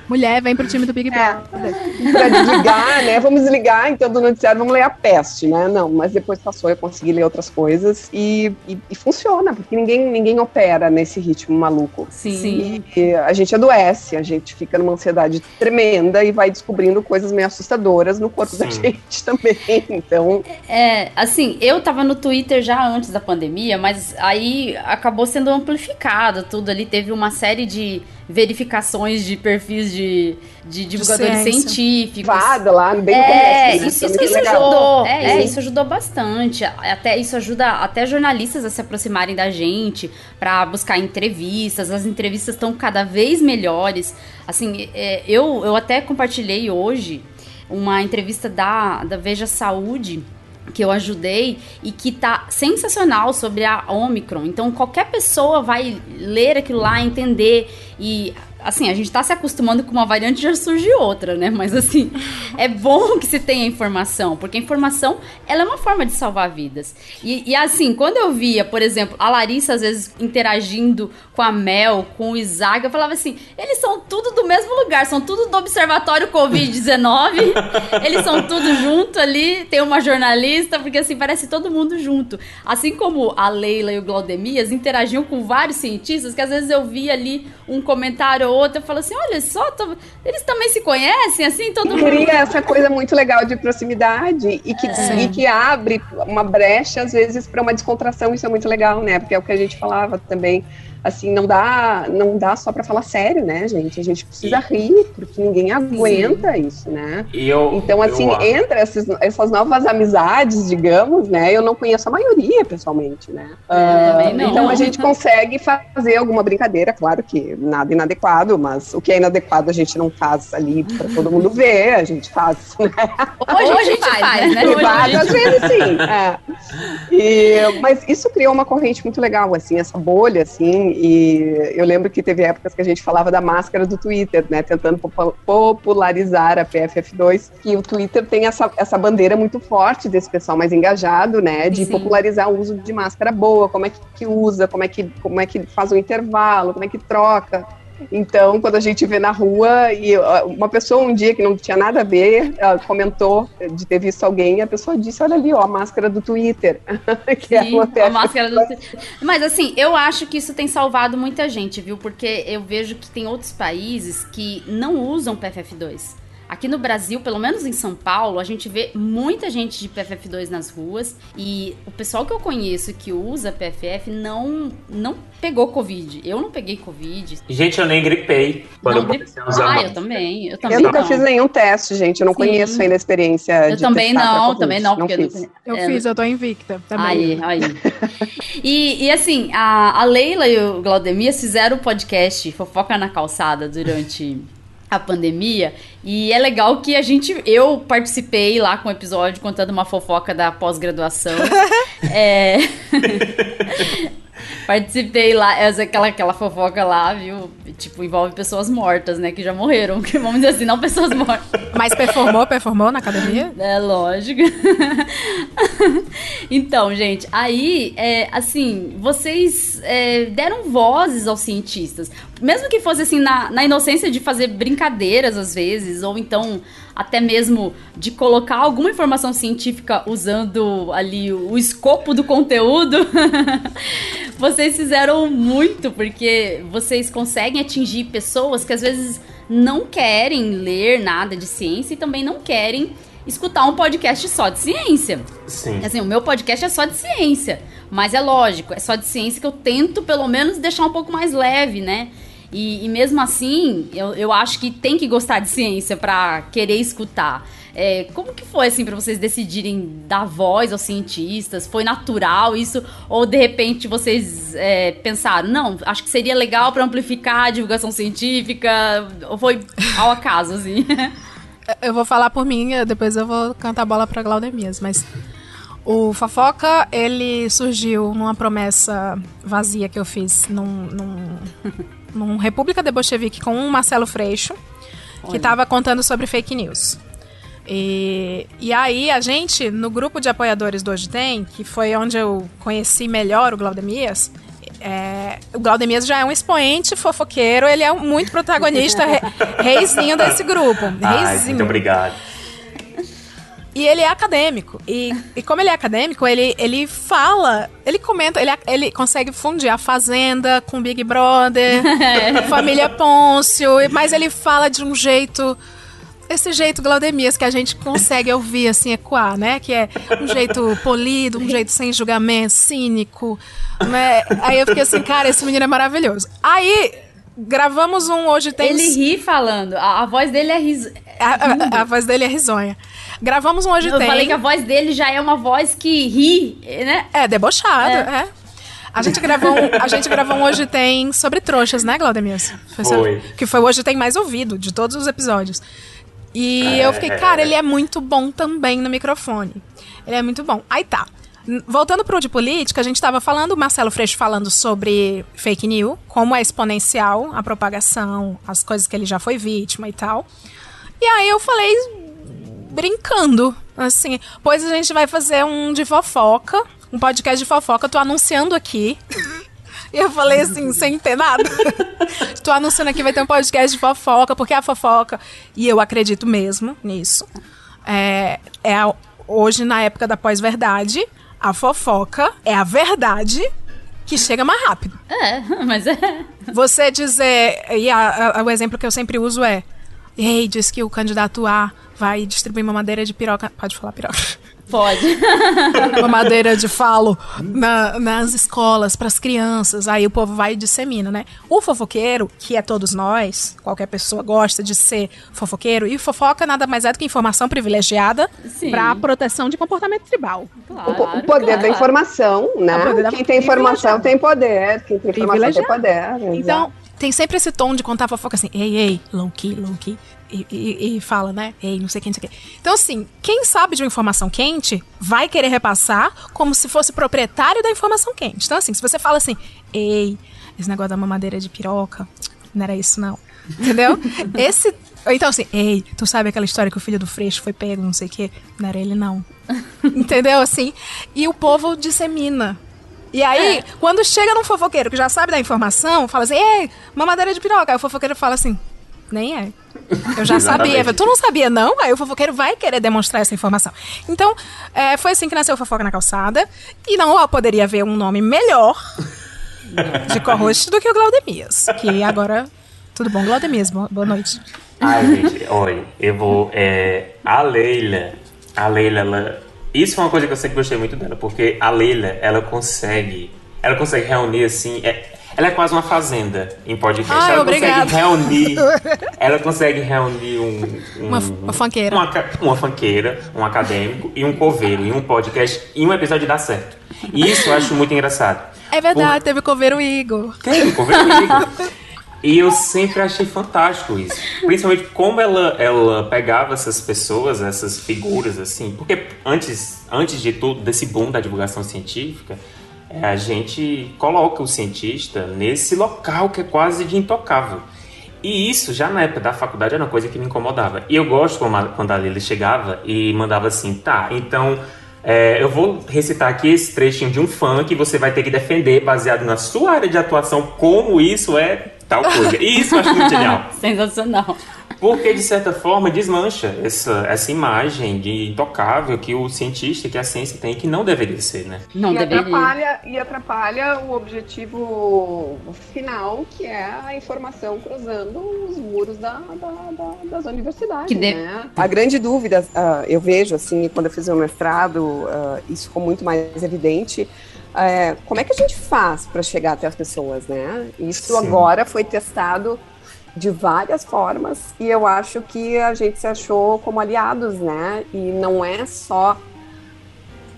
*laughs* Mulher, vem pro time do Big Brother. É, pra desligar, né? Vamos desligar, então, do noticiário, vamos ler A Peste, né? Não, mas depois passou, eu consegui ler outras coisas e, e, e funciona, porque ninguém, ninguém opera nesse ritmo maluco. Sim. E, e a gente adoece, a gente fica numa ansiedade tremenda e vai descobrindo coisas meio assustadoras no corpo Sim. da gente também. Então. É, assim, eu tava no Twitter já antes da pandemia pandemia, mas aí acabou sendo amplificado tudo ali. Teve uma série de verificações de perfis de, de divulgadores de científicos. Vada lá, bem é, começo, né? isso, isso, isso ajudou. É, é, isso ajudou bastante. Até isso ajuda até jornalistas a se aproximarem da gente para buscar entrevistas. As entrevistas estão cada vez melhores. Assim, é, eu, eu até compartilhei hoje uma entrevista da, da Veja Saúde que eu ajudei e que tá sensacional sobre a Omicron. Então qualquer pessoa vai ler aquilo lá, entender e assim, a gente tá se acostumando com uma variante já surge outra, né? Mas assim, é bom que se tenha informação, porque a informação, ela é uma forma de salvar vidas. E, e assim, quando eu via, por exemplo, a Larissa às vezes interagindo com a Mel, com o Isaac, eu falava assim, eles são tudo do mesmo lugar, são tudo do Observatório Covid-19, *laughs* eles são tudo junto ali, tem uma jornalista, porque assim, parece todo mundo junto. Assim como a Leila e o Glaudemias interagiam com vários cientistas, que às vezes eu via ali um comentário ou outro, eu falo assim, olha só, tô... eles também se conhecem, assim, todo mundo... Cria essa coisa muito legal de proximidade e que, É. e que abre uma brecha, às vezes, para uma descontração, isso é muito legal, né? Porque é o que a gente falava também, assim, não dá, não dá só para falar sério, né, gente? A gente precisa rir, porque ninguém aguenta isso, né? E eu, Então, assim, eu, entre essas, essas novas amizades, digamos, né? Eu não conheço a maioria, pessoalmente, né? Não. Então a gente consegue fazer alguma brincadeira, claro que nada inadequado, mas o que é inadequado a gente não faz ali para todo mundo ver, a gente faz, né? Hoje a gente faz, né? Hoje a Privado, gente- às vezes sim. é. E- mas isso criou uma corrente muito legal, assim, essa bolha, assim, e eu lembro que teve épocas que a gente falava da máscara do Twitter, né, tentando popu- popularizar a PFF2, e o Twitter tem essa, essa bandeira muito forte desse pessoal mais engajado, né, de Sim. popularizar o uso de máscara boa, como é que, que usa, como é que, como é que faz o intervalo, como é que troca. Então, quando a gente vê na rua e uma pessoa um dia que não tinha nada a ver ah, comentou de ter visto alguém, e a pessoa disse: Olha ali, ó, a máscara do Twitter. *laughs* que é Sim, a máscara do... Mas assim, eu acho que isso tem salvado muita gente, viu? Porque eu vejo que tem outros países que não usam PFF2. Aqui no Brasil, pelo menos em São Paulo, a gente vê muita gente de PFF2 nas ruas e o pessoal que eu conheço que usa PFF não não pegou Covid. Eu não peguei Covid. Gente, eu nem gripei quando Não eu comecei a usar Ah, eu também. Eu também Eu nunca não. fiz nenhum teste, gente. Eu não Sim. conheço ainda a experiência Eu de também não, Covid. também não, eu fiz. não- Eu é, fiz, eu tô invicta Aí, também. aí. E, e assim, a, a Leila e o Glaudemias fizeram o podcast Fofoca na Calçada durante a pandemia. E é legal que a gente. Eu participei lá com o episódio contando uma fofoca da pós-graduação. *laughs* é. Participei lá, essa, aquela, aquela fofoca lá, viu? Tipo, envolve pessoas mortas, né? Que já morreram. Que, vamos dizer assim, não pessoas mortas. Mas performou, performou na academia? É lógico. *laughs* então, gente, aí, é, assim, vocês é, deram vozes aos cientistas. Mesmo que fosse assim, na, na inocência de fazer brincadeiras às vezes, ou então até mesmo de colocar alguma informação científica usando ali o, escopo do conteúdo. *laughs* vocês fizeram muito, porque vocês conseguem atingir pessoas que às vezes não querem ler nada de ciência e também não querem escutar um podcast só de ciência. Sim. Assim, o meu podcast é só de ciência. Mas é lógico, é só de ciência que eu tento, pelo menos, deixar um pouco mais leve, né? E, e mesmo assim, eu, eu acho que tem que gostar de ciência pra querer escutar. É, como que foi, assim, pra vocês decidirem dar voz aos cientistas? Foi natural isso? Ou, de repente, vocês é, pensaram, não, acho que seria legal pra amplificar a divulgação científica? Ou foi ao acaso, assim? *laughs* Eu vou falar por mim, depois eu vou cantar a bola pra Glaudemias, mas o Fofoca, ele surgiu numa promessa vazia que eu fiz num, num, *laughs* num República de Bolchevique com o Marcelo Freixo, que Olha. estava contando sobre fake news. E, e aí a gente, no grupo de apoiadores do Hoje Tem, que foi onde eu conheci melhor o Glaudemias, é, o Glaudemias já é um expoente fofoqueiro, ele é muito protagonista, *laughs* re, reizinho desse grupo. Ai, reizinho. muito obrigado. E ele é acadêmico. E, e como ele é acadêmico, ele, ele fala, ele comenta, ele, ele consegue fundir a Fazenda com Big Brother, *laughs* Família Pôncio, mas ele fala de um jeito. Esse jeito Glaudemias que a gente consegue ouvir, assim, ecoar, né? Que é um jeito polido, um jeito sem julgamento, cínico. Né? Aí eu fiquei assim, cara, esse menino é maravilhoso. Aí gravamos um Hoje Tem Ele ri falando. A, a voz dele é ris... a, a- a voz dele é risonha. Gravamos um Hoje Eu Tem. falei que a voz dele já é uma voz que ri, né? É, debochado, É. é. A gente gravou um, a gente gravou um Hoje Tem sobre trouxas, né, Glaudemias? Foi. Que foi o Hoje Tem mais ouvido de todos os episódios. E eu fiquei, cara, ele é muito bom também no microfone. Ele é muito bom. Aí tá. Voltando pro de política, a gente estava falando, o Marcelo Freixo falando sobre fake news, como é exponencial a propagação, as coisas que ele já foi vítima e tal. E aí eu falei, brincando, assim, pois a gente vai fazer um de fofoca, um podcast de fofoca, tô anunciando aqui. E eu falei assim, sem ter nada. *laughs* tô anunciando aqui, vai ter um podcast de fofoca, porque a fofoca, e eu acredito mesmo nisso, é, é a- hoje, na época da pós-verdade, a fofoca é a verdade que chega mais rápido. É, mas é. Você dizer. E a- a- o exemplo que eu sempre uso é. Ei, diz que o candidato A vai distribuir mamadeira de piroca. Pode falar piroca. Pode. *laughs* mamadeira de falo na- nas escolas, pras crianças. Aí o povo vai e dissemina, né? O fofoqueiro, que é todos nós, qualquer pessoa gosta de ser fofoqueiro, e fofoca nada mais é do que informação privilegiada pra proteção de comportamento tribal. Claro, O, po- o poder claro. da informação, né? O poder da- Quem tem informação tem poder. Quem tem informação tem poder. Então, tem sempre esse tom de contar fofoca assim, ei, ei, low key, low key. E, e- e fala, né? Ei, não sei quem, não sei quem. Então, assim, quem sabe de uma informação quente vai querer repassar como se fosse proprietário da informação quente. Então, assim, se você fala assim, ei, esse negócio da mamadeira de piroca, não era isso, não. Entendeu? *laughs* Esse. Então, assim, ei, tu sabe aquela história que o filho do Freixo foi pego, não sei o quê? Não era ele, não. *laughs* Entendeu? Assim. E o povo dissemina. E aí, quando chega num fofoqueiro que já sabe da informação, fala assim, ei, mamadeira de piroca. Aí o fofoqueiro fala assim, nem é. Eu já *laughs* sabia. Tu não sabia, não? Aí o fofoqueiro vai querer demonstrar essa informação. Então, é, foi assim que nasceu o Fofoca na Calçada. E não ó, poderia haver um nome melhor *laughs* de co-host do que o Glaudemias. Que agora... Tudo bom, Glaudemias? Boa boa noite. Ai, gente, olha, eu vou. É, a Leila. A Leila, ela. Isso foi uma coisa que eu sempre gostei muito dela, porque a Leila, ela consegue. Ela consegue reunir assim. é- ela é quase uma fazenda em podcast. Ai, ela obrigada. consegue reunir. *laughs* ela consegue reunir um. um- Uma- uma funkeira. Uma, uma funkeira, um acadêmico e um coveiro em um podcast e um episódio dá certo. E isso eu acho muito engraçado. É verdade, teve o coveiro Igor. Tem, conversa comigo. *laughs* E eu sempre achei fantástico isso. Principalmente como ela, ela pegava essas pessoas, essas figuras, assim. Porque antes, antes de tudo, desse boom da divulgação científica, é, a gente coloca o cientista nesse local que é quase de intocável. E isso, já na época da faculdade, era uma coisa que me incomodava. E eu gosto quando a Lili chegava e mandava assim, tá, então é, eu vou recitar aqui esse trechinho de um fã que você vai ter que defender, baseado na sua área de atuação, como isso é tal coisa. E isso eu acho muito genial. *laughs* Sensacional. Porque, de certa forma, desmancha essa, essa imagem de intocável que o cientista, que a ciência tem, que não deveria ser, né? Não e, deveria. atrapalha, e atrapalha o objetivo final, que é a informação cruzando os muros da, da- da- das universidades. Que de- né? A grande dúvida, ah, eu vejo, assim, quando eu fiz o mestrado, ah, isso ficou muito mais evidente. É, como é que a gente faz para chegar até as pessoas, né? Isso Sim. agora foi testado de várias formas e eu acho que a gente se achou como aliados, né? E não é só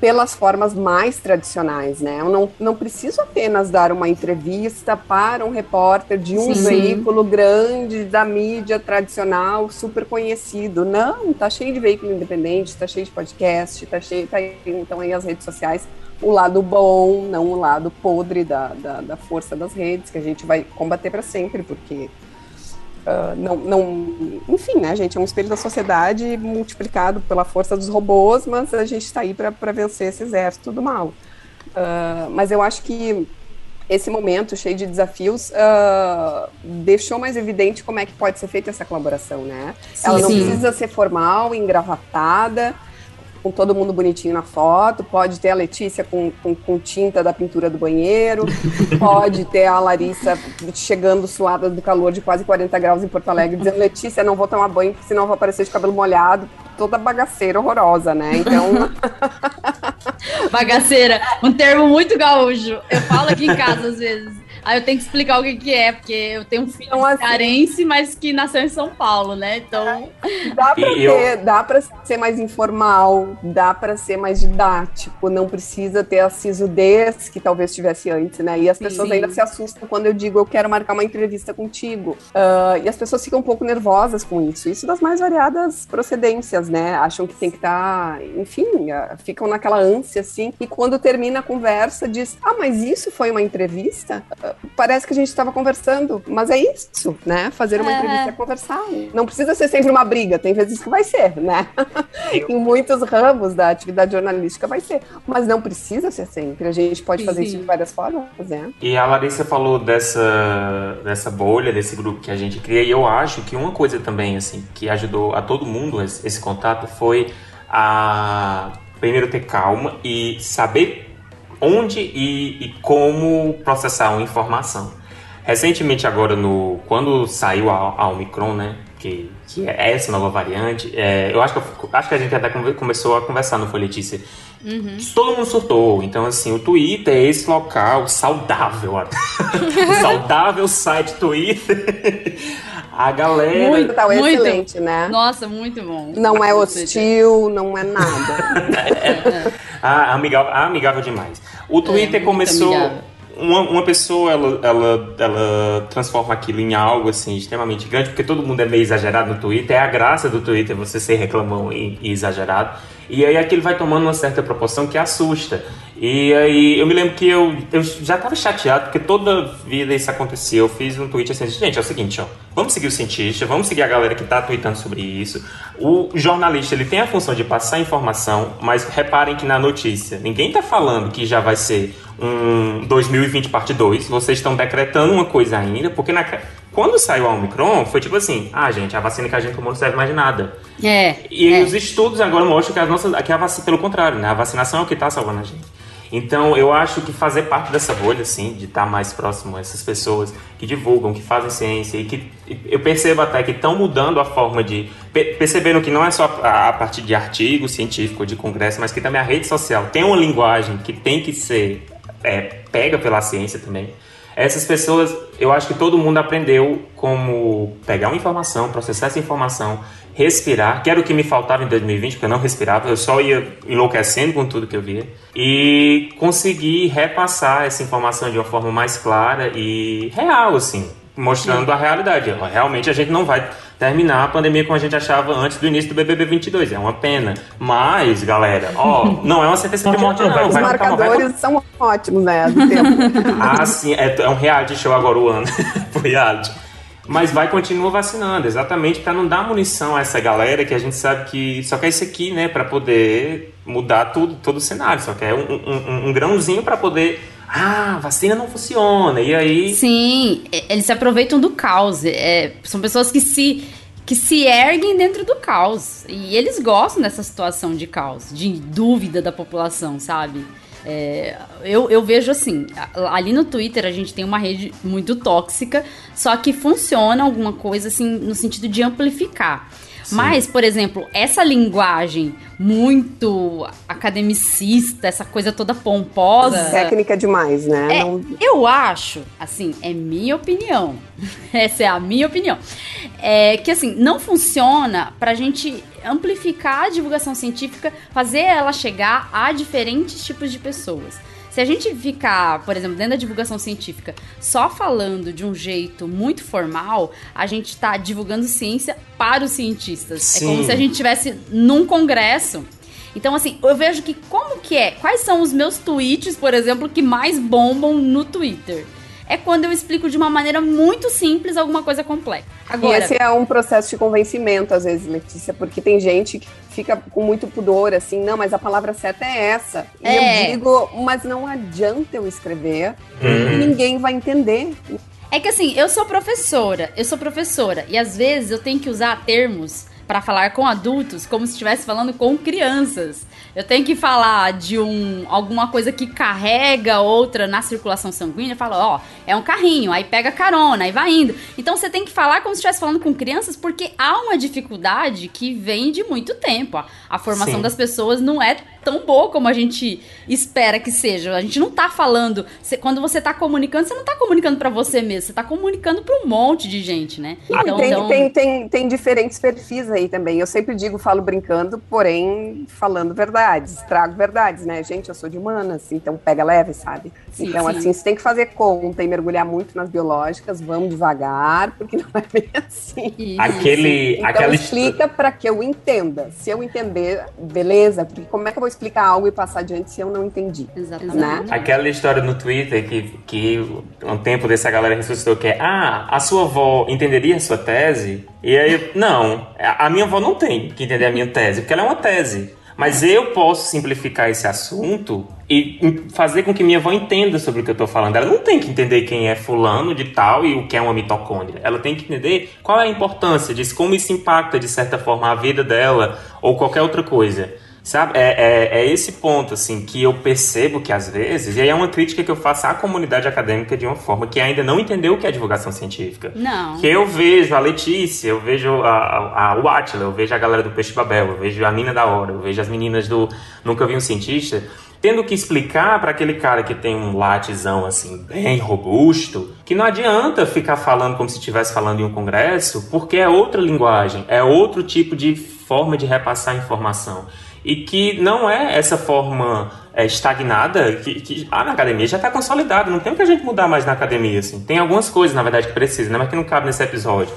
pelas formas mais tradicionais, né? Eu não, não preciso apenas dar uma entrevista para um repórter de um Sim. veículo grande da mídia tradicional, super conhecido. Não, tá cheio de veículo independente, tá cheio de podcast, tá cheio, tá aí, então aí as redes sociais, o lado bom, não o lado podre da, da, da força das redes, que a gente vai combater para sempre, porque ah, não, não, enfim, né, gente, é um espelho da sociedade multiplicado pela força dos robôs, mas a gente está aí para vencer esse exército do mal. Ah, mas eu acho que esse momento cheio de desafios ah, deixou mais evidente como é que pode ser feita essa colaboração, né? Ela não sim. precisa ser formal, engravatada, com todo mundo bonitinho na foto, pode ter a Letícia com, com, com tinta da pintura do banheiro, *laughs* pode ter a Larissa chegando suada do calor de quase 40 graus em Porto Alegre, dizendo, Letícia, não vou tomar banho, porque senão eu vou aparecer de cabelo molhado, toda bagaceira horrorosa, né? Então, *laughs* Bagaceira, um termo muito gaúcho. Eu falo aqui em casa às vezes. Aí eu tenho que explicar o que, que é, porque eu tenho um filho Então, assim- cearense, mas que nasceu em São Paulo, né? Então. Dá pra, *laughs* E eu- ter, dá pra ser mais informal, dá pra ser mais didático, não precisa ter a sisudez que talvez tivesse antes, né? E as pessoas Sim. ainda se assustam quando eu digo eu quero marcar uma entrevista contigo. Ah, e as pessoas ficam um pouco nervosas com isso. Isso das mais variadas procedências, né? Acham que tem que estar, enfim, ah, ficam naquela ânsia assim. E quando termina a conversa, diz: Ah, mas isso foi uma entrevista? Parece que a gente estava conversando, mas é isso, né? Fazer uma É. entrevista é conversar. Não precisa ser sempre uma briga, tem vezes que vai ser, né? *laughs* em muitos ramos da atividade jornalística vai ser, mas não precisa ser sempre. A gente pode fazer Sim. isso de várias formas, né? E a Larissa falou dessa, dessa bolha, desse grupo que a gente cria, e eu acho que uma coisa também, assim, que ajudou a todo mundo esse, esse contato foi a primeiro ter calma e saber onde e, e como processar uma informação. Recentemente agora, no, quando saiu a, a Omicron, né, que, que é essa nova variante, é, eu acho que, eu- acho que a gente até come- começou a conversar, não foi, Letícia? Todo mundo surtou. Então, assim, o Twitter é esse local saudável. *laughs* o saudável site Twitter. A galera. Muito. Tal, Muito. excelente, né? Nossa, muito bom. Não é hostil, não é nada. *laughs* Ah, amigável, ah, amigável demais. O Twitter muito começou. amigável. Uma, uma pessoa ela, ela, ela transforma aquilo em algo assim extremamente grande, porque todo mundo é meio exagerado no Twitter. É a graça do Twitter você ser reclamão e, e exagerado. E aí aquilo vai tomando uma certa proporção que assusta. E aí eu me lembro que eu, eu já tava chateado, porque toda vida isso acontecia. Eu fiz um tweet assim, gente, é o seguinte, ó. Vamos seguir o cientista, vamos seguir a galera que tá tweetando sobre isso. O jornalista, ele tem a função de passar informação, mas reparem que na notícia, ninguém tá falando que já vai ser um 2020 parte 2. Vocês estão decretando uma coisa ainda, porque na, quando saiu a Omicron, foi tipo assim, ah, gente, a vacina que a gente tomou não serve mais de nada. É. E é. os estudos agora mostram que, as nossas, que a vacina, pelo contrário, né? A vacinação é o que está salvando a gente. Então, eu acho que fazer parte dessa bolha, assim, de estar mais próximo a essas pessoas que divulgam, que fazem ciência e que eu percebo até que estão mudando a forma de. pe- percebendo que não é só a, a partir de artigo científico, de congresso, mas que também a rede social tem uma linguagem que tem que ser é, pega pela ciência também. Essas pessoas, eu acho que todo mundo aprendeu como pegar uma informação, processar essa informação, respirar, que era o que me faltava em 2020, porque eu não respirava, eu só ia enlouquecendo com tudo que eu via, e conseguir repassar essa informação de uma forma mais clara e real, assim, mostrando a realidade. Realmente a gente não vai terminar a pandemia como a gente achava antes do início do BBB 22, é uma pena. Mas, galera, ó, *laughs* não é uma sentença de morte, não. Os Vai, calma, vai, marcadores são ótimos, né? Do tempo. *laughs* ah, sim, é, é um reality show agora o ano. *laughs* Pro reality. Mas vai continuar vacinando, exatamente para não dar munição a essa galera que a gente sabe que só quer isso aqui, né, para poder mudar tudo, todo o cenário. Só quer um, um- um grãozinho para poder. Ah, vacina não funciona. E aí. Sim, eles se aproveitam do caos. É, são pessoas que se, que se erguem dentro do caos. E eles gostam dessa situação de caos, de dúvida da população, sabe? É, eu, eu vejo assim, ali no Twitter a gente tem uma rede muito tóxica, só que funciona alguma coisa assim no sentido de amplificar. Mas, por exemplo, essa linguagem muito academicista, essa coisa toda pomposa. Técnica demais, né? É, Não- eu acho, assim, é minha opinião. *laughs* Essa é a minha opinião. É que, assim, não funciona pra gente amplificar a divulgação científica, fazer ela chegar a diferentes tipos de pessoas. Se a gente ficar, por exemplo, dentro da divulgação científica, só falando de um jeito muito formal, a gente está divulgando ciência para os cientistas. É como Sim. se a gente estivesse num congresso. Então, assim, eu vejo que como que é? Quais são os meus tweets, por exemplo, que mais bombam no Twitter? É quando eu explico de uma maneira muito simples alguma coisa complexa. Agora, E esse é um processo de convencimento, às vezes, Letícia, porque tem gente que fica com muito pudor, assim, não, mas a palavra certa é essa. E É. eu digo, mas não adianta eu escrever, Uhum. ninguém vai entender. É que assim, eu sou professora, eu sou professora, e às vezes eu tenho que usar termos para falar com adultos como se estivesse falando com crianças. eu tenho que falar de um alguma coisa que carrega outra na circulação sanguínea, eu falo, ó, é um carrinho, aí pega carona, aí vai indo. Então você tem que falar como se estivesse falando com crianças, porque há uma dificuldade que vem de muito tempo. A, a formação Sim. das pessoas não é tão boa como a gente espera que seja. A gente não tá falando. cê- quando você tá comunicando, você não tá comunicando pra você mesmo, você tá comunicando pra um monte de gente, né? Não, e tem, tem, tem, tem diferentes perfis aí também. Eu sempre digo, falo brincando, porém falando verdades, trago verdades, né? Gente, eu sou de humanas, então pega leve, sabe? Sim, então, sim. assim, você tem que fazer conta e mergulhar muito nas biológicas, vamos devagar, porque *laughs* não é bem assim. Isso. Aquele, Então aquela explica para que eu entenda. Se eu entender, beleza, porque como é que eu vou explicar algo e passar adiante se eu não entendi? Exatamente. Né? Aquela história no Twitter que, que um tempo desse a galera ressuscitou que é Ah, a sua avó entenderia a sua tese? E aí, não, a minha avó não tem que entender a minha tese, porque ela é uma tese. Mas eu posso simplificar esse assunto e fazer com que minha avó entenda sobre o que eu tô falando. Ela não tem que entender quem é fulano de tal e o que é uma mitocôndria. Ela tem que entender qual é a importância disso, como isso impacta, de certa forma, a vida dela ou qualquer outra coisa. Sabe, é, é, é esse ponto, assim, que eu percebo que às vezes, e aí é uma crítica que eu faço à comunidade acadêmica de uma forma que ainda não entendeu o que é divulgação científica. Não. Que eu vejo a Letícia, eu vejo a, a, a o eu vejo a galera do Peixe Babel, eu vejo a Nina da Hora, eu vejo as meninas do Nunca Vi um Cientista, tendo que explicar para aquele cara que tem um latezão, assim, bem robusto, que não adianta ficar falando como se estivesse falando em um congresso, porque é outra linguagem, é outro tipo de forma de repassar informação e que não é essa forma é, estagnada que, que ah, na academia já está consolidado, não tem o que a gente mudar mais na academia. Assim. Tem algumas coisas, na verdade, que precisam, né, mas que não cabe nesse episódio.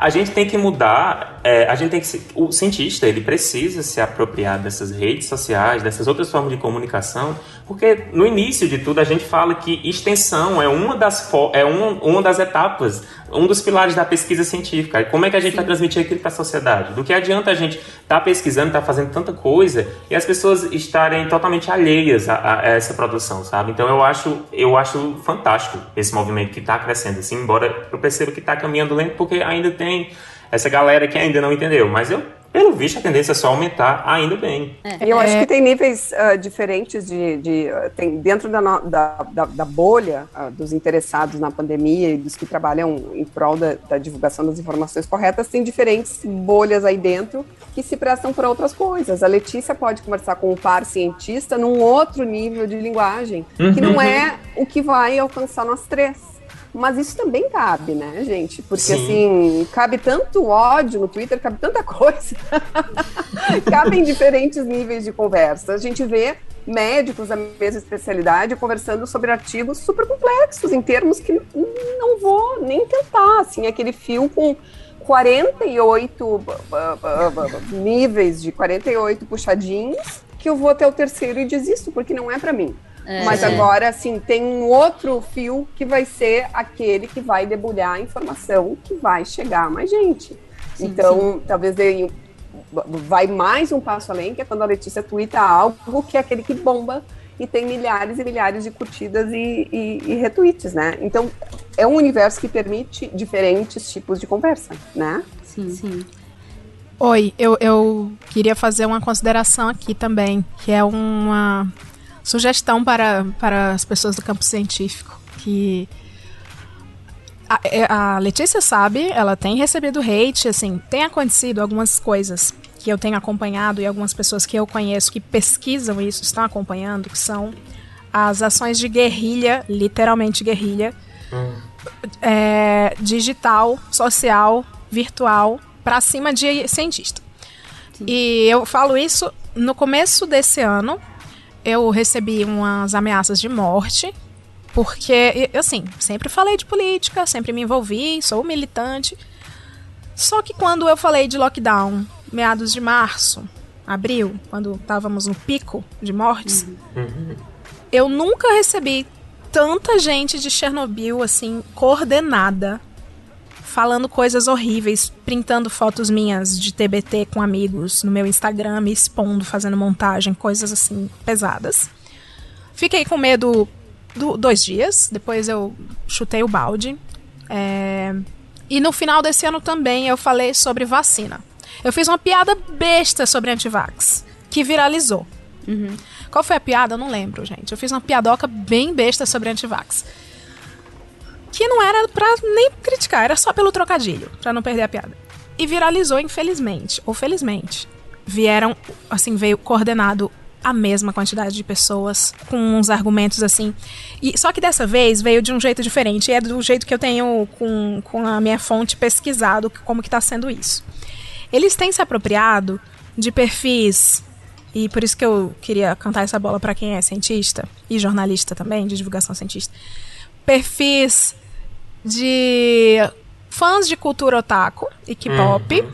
A gente tem que mudar, é, a gente tem que o cientista ele precisa se apropriar dessas redes sociais, dessas outras formas de comunicação, porque no início de tudo a gente fala que extensão é uma das é um, uma das etapas, um dos pilares da pesquisa científica. Como é que a gente vai transmitir aquilo para a sociedade? Do que adianta a gente estar pesquisando, estar fazendo tanta coisa e as pessoas estarem totalmente alheias a, a essa produção, sabe? Então eu acho, eu acho fantástico esse movimento que está crescendo, assim, embora eu perceba que está caminhando lento porque ainda tem essa galera que ainda não entendeu. Mas eu, pelo visto, a tendência é só aumentar ainda bem. Eu acho É. que tem níveis ah, diferentes de. de, ah, tem, dentro da, no- da, da, da bolha ah, dos interessados na pandemia e dos que trabalham em prol da, da divulgação das informações corretas, tem diferentes bolhas aí dentro que se prestam para outras coisas. A Letícia pode conversar com um par cientista num outro nível de linguagem, que não é o que vai alcançar nós três. Mas isso também cabe, né, gente? Porque Sim. assim, cabe tanto ódio no Twitter, cabe tanta *laughs* coisa. Cabem diferentes níveis de conversa. A gente vê médicos da mesma especialidade conversando sobre artigos super complexos, em termos que não vou nem tentar. Assim, aquele fio com 48 b- b- b- b- níveis de 48 puxadinhos, que eu vou até o terceiro e desisto, porque não é para mim. É. Mas agora, assim, tem um outro fio que vai ser aquele que vai debulhar a informação que vai chegar a mais gente. então, talvez dê- vai mais um passo além, que é quando a Letícia twitta algo que é aquele que bomba e tem milhares e milhares de curtidas e, e- e retweets, né? Então, é um universo que permite diferentes tipos de conversa, né? Sim, sim. Oi, eu, eu queria fazer uma consideração aqui também, que é uma sugestão para, para as pessoas do campo científico, que a, é, a Letícia sabe, ela tem recebido hate, assim, tem acontecido algumas coisas que eu tenho acompanhado e algumas pessoas que eu conheço que pesquisam isso, estão acompanhando, que são as ações de guerrilha, literalmente guerrilha, é, digital, social, virtual, pra cima de cientista. E eu falo isso no começo desse ano. Eu recebi umas ameaças de morte, porque, assim, sempre falei de política, sempre me envolvi, sou militante. Só que quando eu falei de lockdown, meados de março, abril, quando estávamos no pico de mortes, eu nunca recebi tanta gente de Chernobyl, assim, coordenada, falando coisas horríveis, printando fotos minhas de TBT com amigos no meu Instagram, me expondo, fazendo montagem, coisas assim, pesadas. Fiquei com medo do- dois dias, depois eu chutei o balde. É, E no final desse ano também eu falei sobre vacina. Eu fiz uma piada besta sobre antivax. que viralizou. Qual foi a piada? Eu não lembro, gente. Eu fiz uma piadoca bem besta sobre antivax. Que não era pra nem criticar, era só pelo trocadilho, pra não perder a piada. E viralizou, infelizmente, ou felizmente. Vieram, assim, veio coordenado a mesma quantidade de pessoas, com uns argumentos assim. E, só que dessa vez veio de um jeito diferente, e é do jeito que eu tenho com, com a minha fonte pesquisado como que tá sendo isso. Eles têm se apropriado de perfis e por isso que eu queria cantar essa bola para quem é cientista e jornalista também, de divulgação cientista. Perfis de fãs de cultura otaku e K-pop.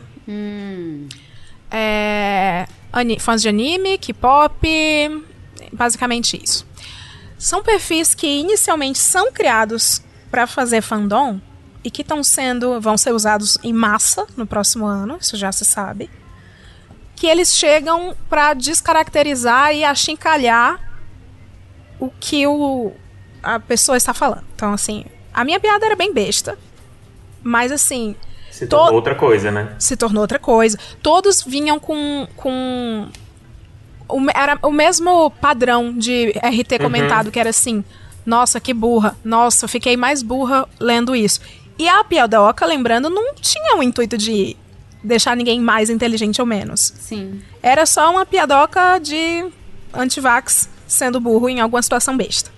É, ani- fãs de anime, K-pop, basicamente isso. São perfis que inicialmente são criados para fazer fandom e que estão sendo, vão ser usados em massa no próximo ano, isso já se sabe que eles chegam pra descaracterizar e achincalhar o que o, a pessoa está falando. Então, assim, a minha piada era bem besta, mas assim, Se To- tornou outra coisa, né? se tornou outra coisa. Todos vinham com. com o, era o mesmo padrão de RT comentado, que era assim: nossa, que burra, nossa, eu fiquei mais burra lendo isso. E a piadoca, lembrando, não tinha o intuito de deixar ninguém mais inteligente ou menos. Sim. Era só uma piadoca de antivax sendo burro em alguma situação besta.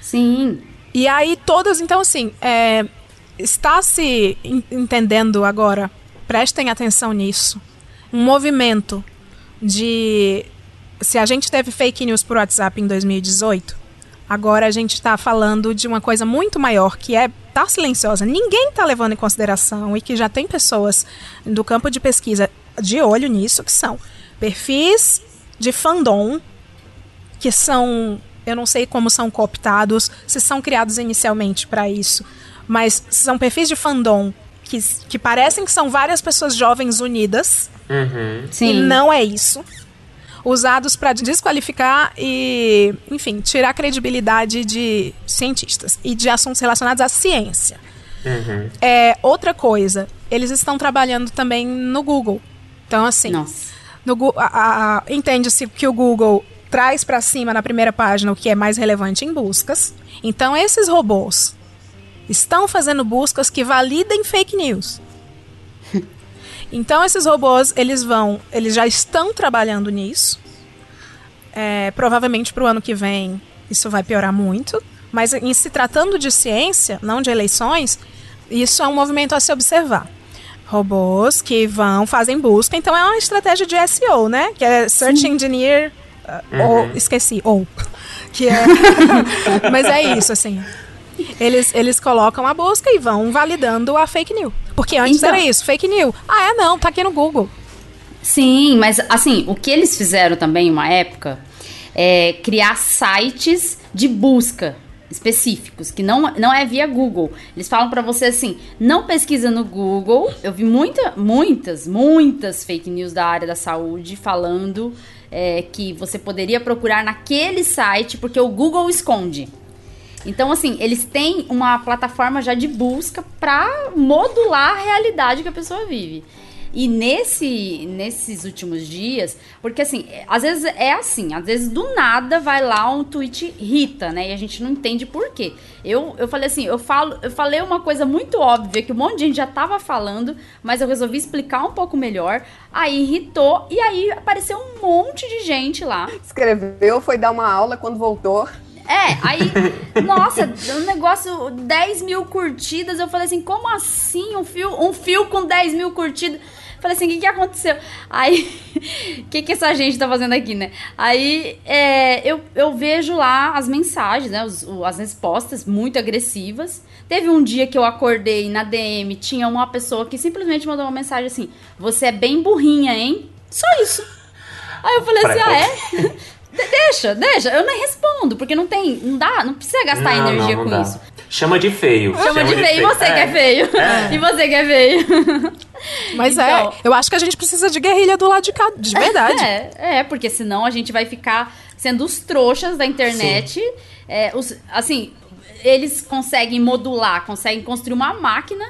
Sim. E aí todas, então assim, é, está se en- entendendo agora, prestem atenção nisso, um movimento de se a gente teve fake news por WhatsApp em 2018, agora a gente está falando de uma coisa muito maior, que é tá silenciosa. Ninguém está levando em consideração e que já tem pessoas do campo de pesquisa de olho nisso, que são perfis de fandom que são, eu não sei como são cooptados, se são criados inicialmente para isso, mas são perfis de fandom que, que parecem que são várias pessoas jovens unidas Uhum. Sim. e não é isso. Usados para desqualificar e, enfim, tirar a credibilidade de cientistas e de assuntos relacionados à ciência. Uhum. É, outra coisa, eles estão trabalhando também no Google. Então, assim, Nossa. no Gu- a- a- entende-se que o Google traz para cima na primeira página o que é mais relevante em buscas. Então esses robôs estão fazendo buscas que validem fake news. *laughs* então esses robôs eles vão, eles já estão trabalhando nisso. É, provavelmente para o ano que vem isso vai piorar muito. Mas em se tratando de ciência, não de eleições, isso é um movimento a se observar. Robôs que vão, fazem busca, então é uma estratégia de SEO, né? Que é Search Engineer, uh, ou, esqueci, ou. *laughs* Que é. *laughs* Mas é isso, assim. Eles, eles colocam a busca e vão validando a fake news. Porque antes Então- era isso, fake news. Ah, é não, tá aqui no Google. Sim, mas assim, o que eles fizeram também em uma época é criar sites de busca específicos, que não, não é via Google. Eles falam pra você assim, não pesquisa no Google. Eu vi muita, muitas, muitas fake news da área da saúde falando é, que você poderia procurar naquele site porque o Google esconde. Então, assim, eles têm uma plataforma já de busca pra modular a realidade que a pessoa vive. E nesse, nesses últimos dias, porque assim, às vezes é assim, às vezes do nada vai lá um tweet irrita, né? E a gente não entende por quê. Eu, eu falei assim, eu falo, eu falei uma coisa muito óbvia que um monte de gente já tava falando, mas eu resolvi explicar um pouco melhor. Aí irritou e aí apareceu um monte de gente lá. Escreveu, foi dar uma aula quando voltou. É, aí, nossa, um negócio, 10 mil curtidas. Eu falei assim, como assim? Um fio, um fio com 10 mil curtidas? Falei assim, o que, que aconteceu? Aí, *laughs* o que, que essa gente tá fazendo aqui, né? Aí, é, eu, eu vejo lá as mensagens, né? os- as respostas muito agressivas. Teve um dia que eu acordei na DM, tinha uma pessoa que simplesmente mandou uma mensagem assim: Você é bem burrinha, hein? Só isso. Aí eu falei assim, ah, é? *laughs* De- Deixa, deixa. Eu nem respondo, porque não tem. Não dá, não precisa gastar Não, energia não, não com dá. isso. Chama de feio. Chama de feio. E você É. que é feio. *laughs* E você que é feio. Mas Então- é, eu acho que a gente precisa de guerrilha do lado de cá, de verdade. É, é, porque senão a gente vai ficar sendo os trouxas da internet. É, os- assim, eles conseguem modular, conseguem construir uma máquina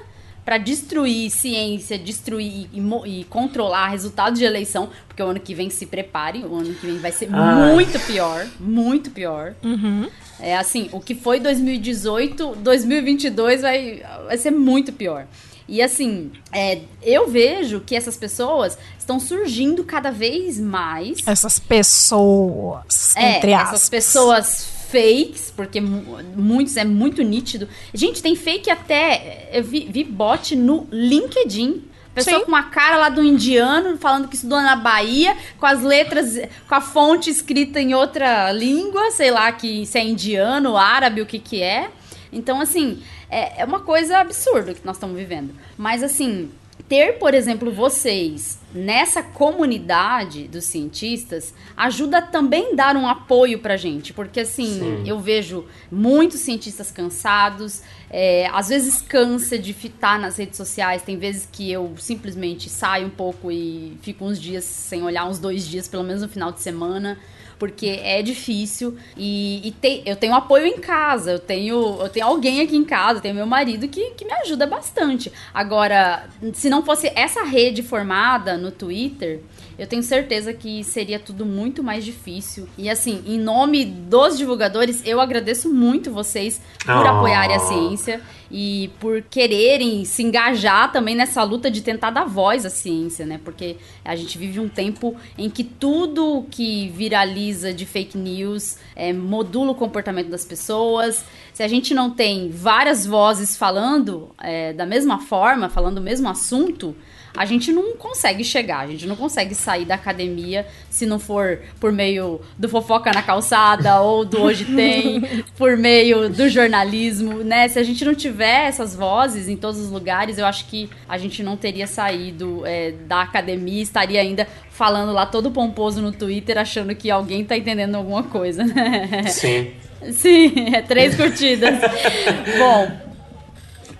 para destruir ciência, destruir e, e, controlar resultados de eleição, porque o ano que vem se prepare, o ano que vem vai ser Ai. muito pior, muito pior. Uhum. É assim, o que foi 2018, 2022 vai, vai ser muito pior. E assim, é, eu vejo que essas pessoas estão surgindo cada vez mais. Essas pessoas, é, entre aspas. Essas pessoas fakes, porque muitos é muito nítido. Gente, tem fake até. Eu vi, vi bot no LinkedIn. Pessoa Sim. com uma cara lá do indiano, falando que estudou na Bahia, com as letras, com a fonte escrita em outra língua, sei lá que se é indiano, árabe, o que que é. Então, assim, é, é uma coisa absurda que nós estamos vivendo. Mas, assim, ter, por exemplo, vocês nessa comunidade dos cientistas ajuda também a dar um apoio pra gente, porque assim, Sim. eu vejo muitos cientistas cansados, é, às vezes cansa de fitar nas redes sociais, tem vezes que eu simplesmente saio um pouco e fico uns dias sem olhar, uns dois dias, pelo menos no final de semana, porque é difícil e, e te, eu tenho apoio em casa, eu tenho, eu tenho alguém aqui em casa, eu tenho meu marido que, que me ajuda bastante. Agora, se não fosse essa rede formada no Twitter, eu tenho certeza que seria tudo muito mais difícil. E assim, em nome dos divulgadores, eu agradeço muito vocês por oh. apoiarem a ciência e por quererem se engajar também nessa luta de tentar dar voz à ciência, né? Porque a gente vive um tempo em que tudo que viraliza de fake news é, modula o comportamento das pessoas. Se a gente não tem várias vozes falando é, da mesma forma, falando o mesmo assunto, a gente não consegue chegar, a gente não consegue sair da academia se não for por meio do fofoca na calçada *laughs* ou do hoje tem, por meio do jornalismo, né? Se a gente não tiver essas vozes em todos os lugares, eu acho que a gente não teria saído é, da academia, estaria ainda falando lá todo pomposo no Twitter, achando que alguém tá entendendo alguma coisa, né? Sim. Sim, é três curtidas. *laughs* Bom,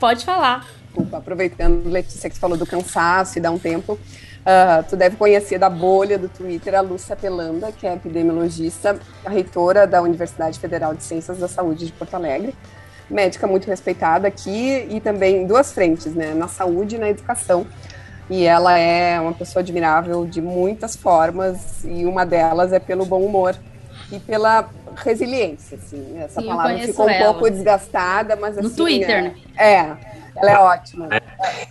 pode falar desculpa, aproveitando, Letícia, que você falou do cansaço e dá um tempo. Uh, tu deve conhecer da bolha do Twitter a Lúcia Pelanda, que é epidemiologista, reitora da Universidade Federal de Ciências da Saúde de Porto Alegre, médica muito respeitada aqui e também em duas frentes, né, na saúde e na educação. E ela é uma pessoa admirável de muitas formas e uma delas é pelo bom humor e pela resiliência, assim. Essa Sim, palavra ficou um ela. pouco desgastada, mas assim... No Twitter, é, né? É, ela é ótima. *laughs*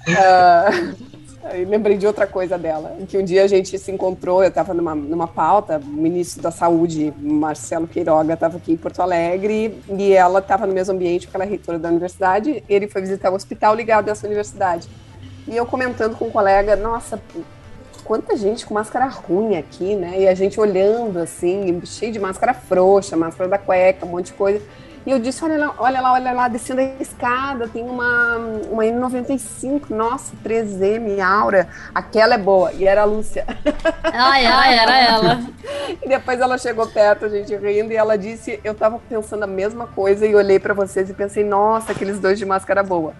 Uh, lembrei de outra coisa dela, que um dia a gente se encontrou, eu estava numa, numa pauta, o ministro da Saúde, Marcelo Queiroga, estava aqui em Porto Alegre, e ela estava no mesmo ambiente, porque ela é reitora da universidade, ele foi visitar o hospital ligado a essa universidade. E eu comentando com um colega, nossa, quanta gente com máscara ruim aqui, né? E a gente olhando, assim, cheio de máscara frouxa, máscara da cueca, um monte de coisa. E eu disse: olha lá, olha lá, olha lá, descendo a escada, tem uma, uma N95, nossa, 3M, Aura, aquela é boa. E era a Lúcia. *laughs* Ai, ai, era ela. *laughs* e depois ela chegou perto, a gente rindo, e ela disse: eu tava pensando a mesma coisa e olhei para vocês e pensei: nossa, aqueles dois de máscara boa.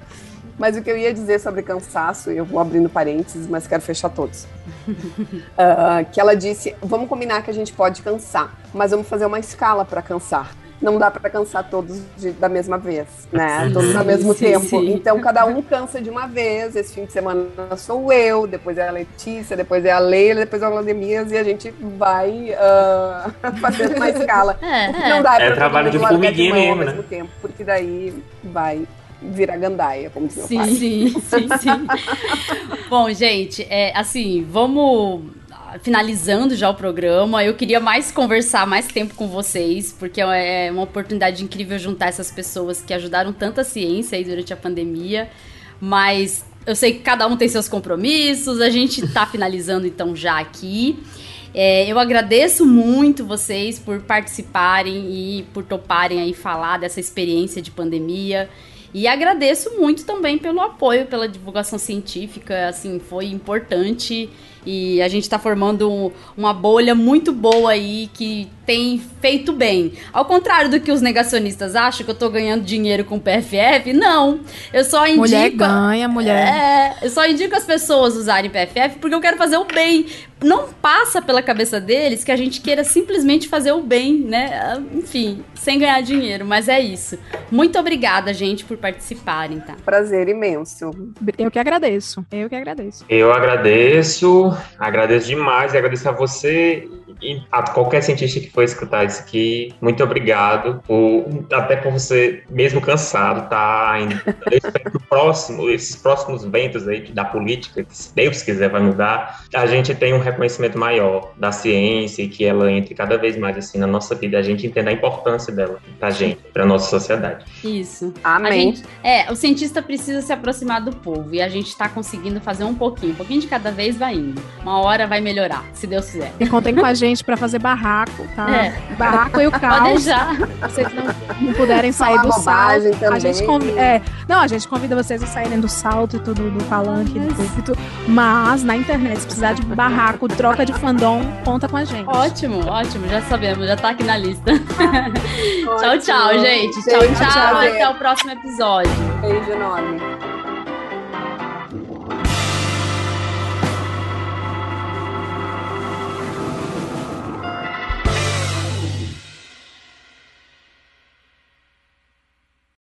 Mas o que eu ia dizer sobre cansaço, eu vou abrindo parênteses, mas quero fechar todos. uh, *laughs* que ela disse: vamos combinar que a gente pode cansar, mas vamos fazer uma escala para cansar não dá para cansar todos de, da mesma vez, né? Todos ao mesmo sim, tempo. Sim. Então cada um cansa de uma vez. Esse fim de semana sou eu, depois é a Letícia, depois é a Leila, depois é a Vladimias e a gente vai uh, *laughs* fazendo uma escala. É, não dá é trabalho de formiguinha mesmo, ao né? mesmo tempo, porque daí vai virar gandaia, como diz meu sim, pai. Sim, sim, sim. *laughs* Bom, gente, é, assim, vamos finalizando já o programa. Eu queria mais conversar mais tempo com vocês, porque é uma oportunidade incrível juntar essas pessoas que ajudaram tanta ciência aí durante a pandemia. Mas eu sei que cada um tem seus compromissos, a gente está *laughs* finalizando então já aqui. É, eu agradeço muito vocês por participarem e por toparem aí falar dessa experiência de pandemia. E agradeço muito também pelo apoio, pela divulgação científica, assim, foi importante e a gente está formando um, uma bolha muito boa aí que tem feito bem. Ao contrário do que os negacionistas acham que eu tô ganhando dinheiro com o PFF, não. Eu só indico. Mulher ganha, mulher. É, eu só indico as pessoas usarem PFF porque eu quero fazer o bem. Não passa pela cabeça deles que a gente queira simplesmente fazer o bem, né? Enfim, sem ganhar dinheiro, mas é isso. Muito obrigada, gente, por participarem, tá? Prazer imenso. Eu que agradeço. Eu que agradeço. Eu agradeço, agradeço demais e agradeço a você e a qualquer cientista que for escutar isso aqui, muito obrigado. Por, até por você, mesmo cansado, tá ainda. Eu espero que o próximo, esses próximos ventos aí da política, que se Deus quiser vai mudar, a gente tenha um reconhecimento maior da ciência e que ela entre cada vez mais assim na nossa vida, a gente entenda a importância dela pra gente, pra nossa sociedade. Isso. Amém. Gente, é, o cientista precisa se aproximar do povo e a gente tá conseguindo fazer um pouquinho, um pouquinho de cada vez vai indo. Uma hora vai melhorar, se Deus quiser. E contem com a gente pra fazer barraco, tá? É. Barraco e o *laughs* Pode caos. vocês não, não puderem sair do salto. A gente convida, é, não, a gente convida vocês a saírem do salto e tudo, do palanque, do púlpito. Mas na internet, se precisar de barraco, troca de fandom, conta com a gente. Ótimo, ótimo, já sabemos, já tá aqui na lista. *laughs* tchau, tchau, gente. Tchau, Beijo, tchau. tchau, Até o próximo episódio. Beijo enorme.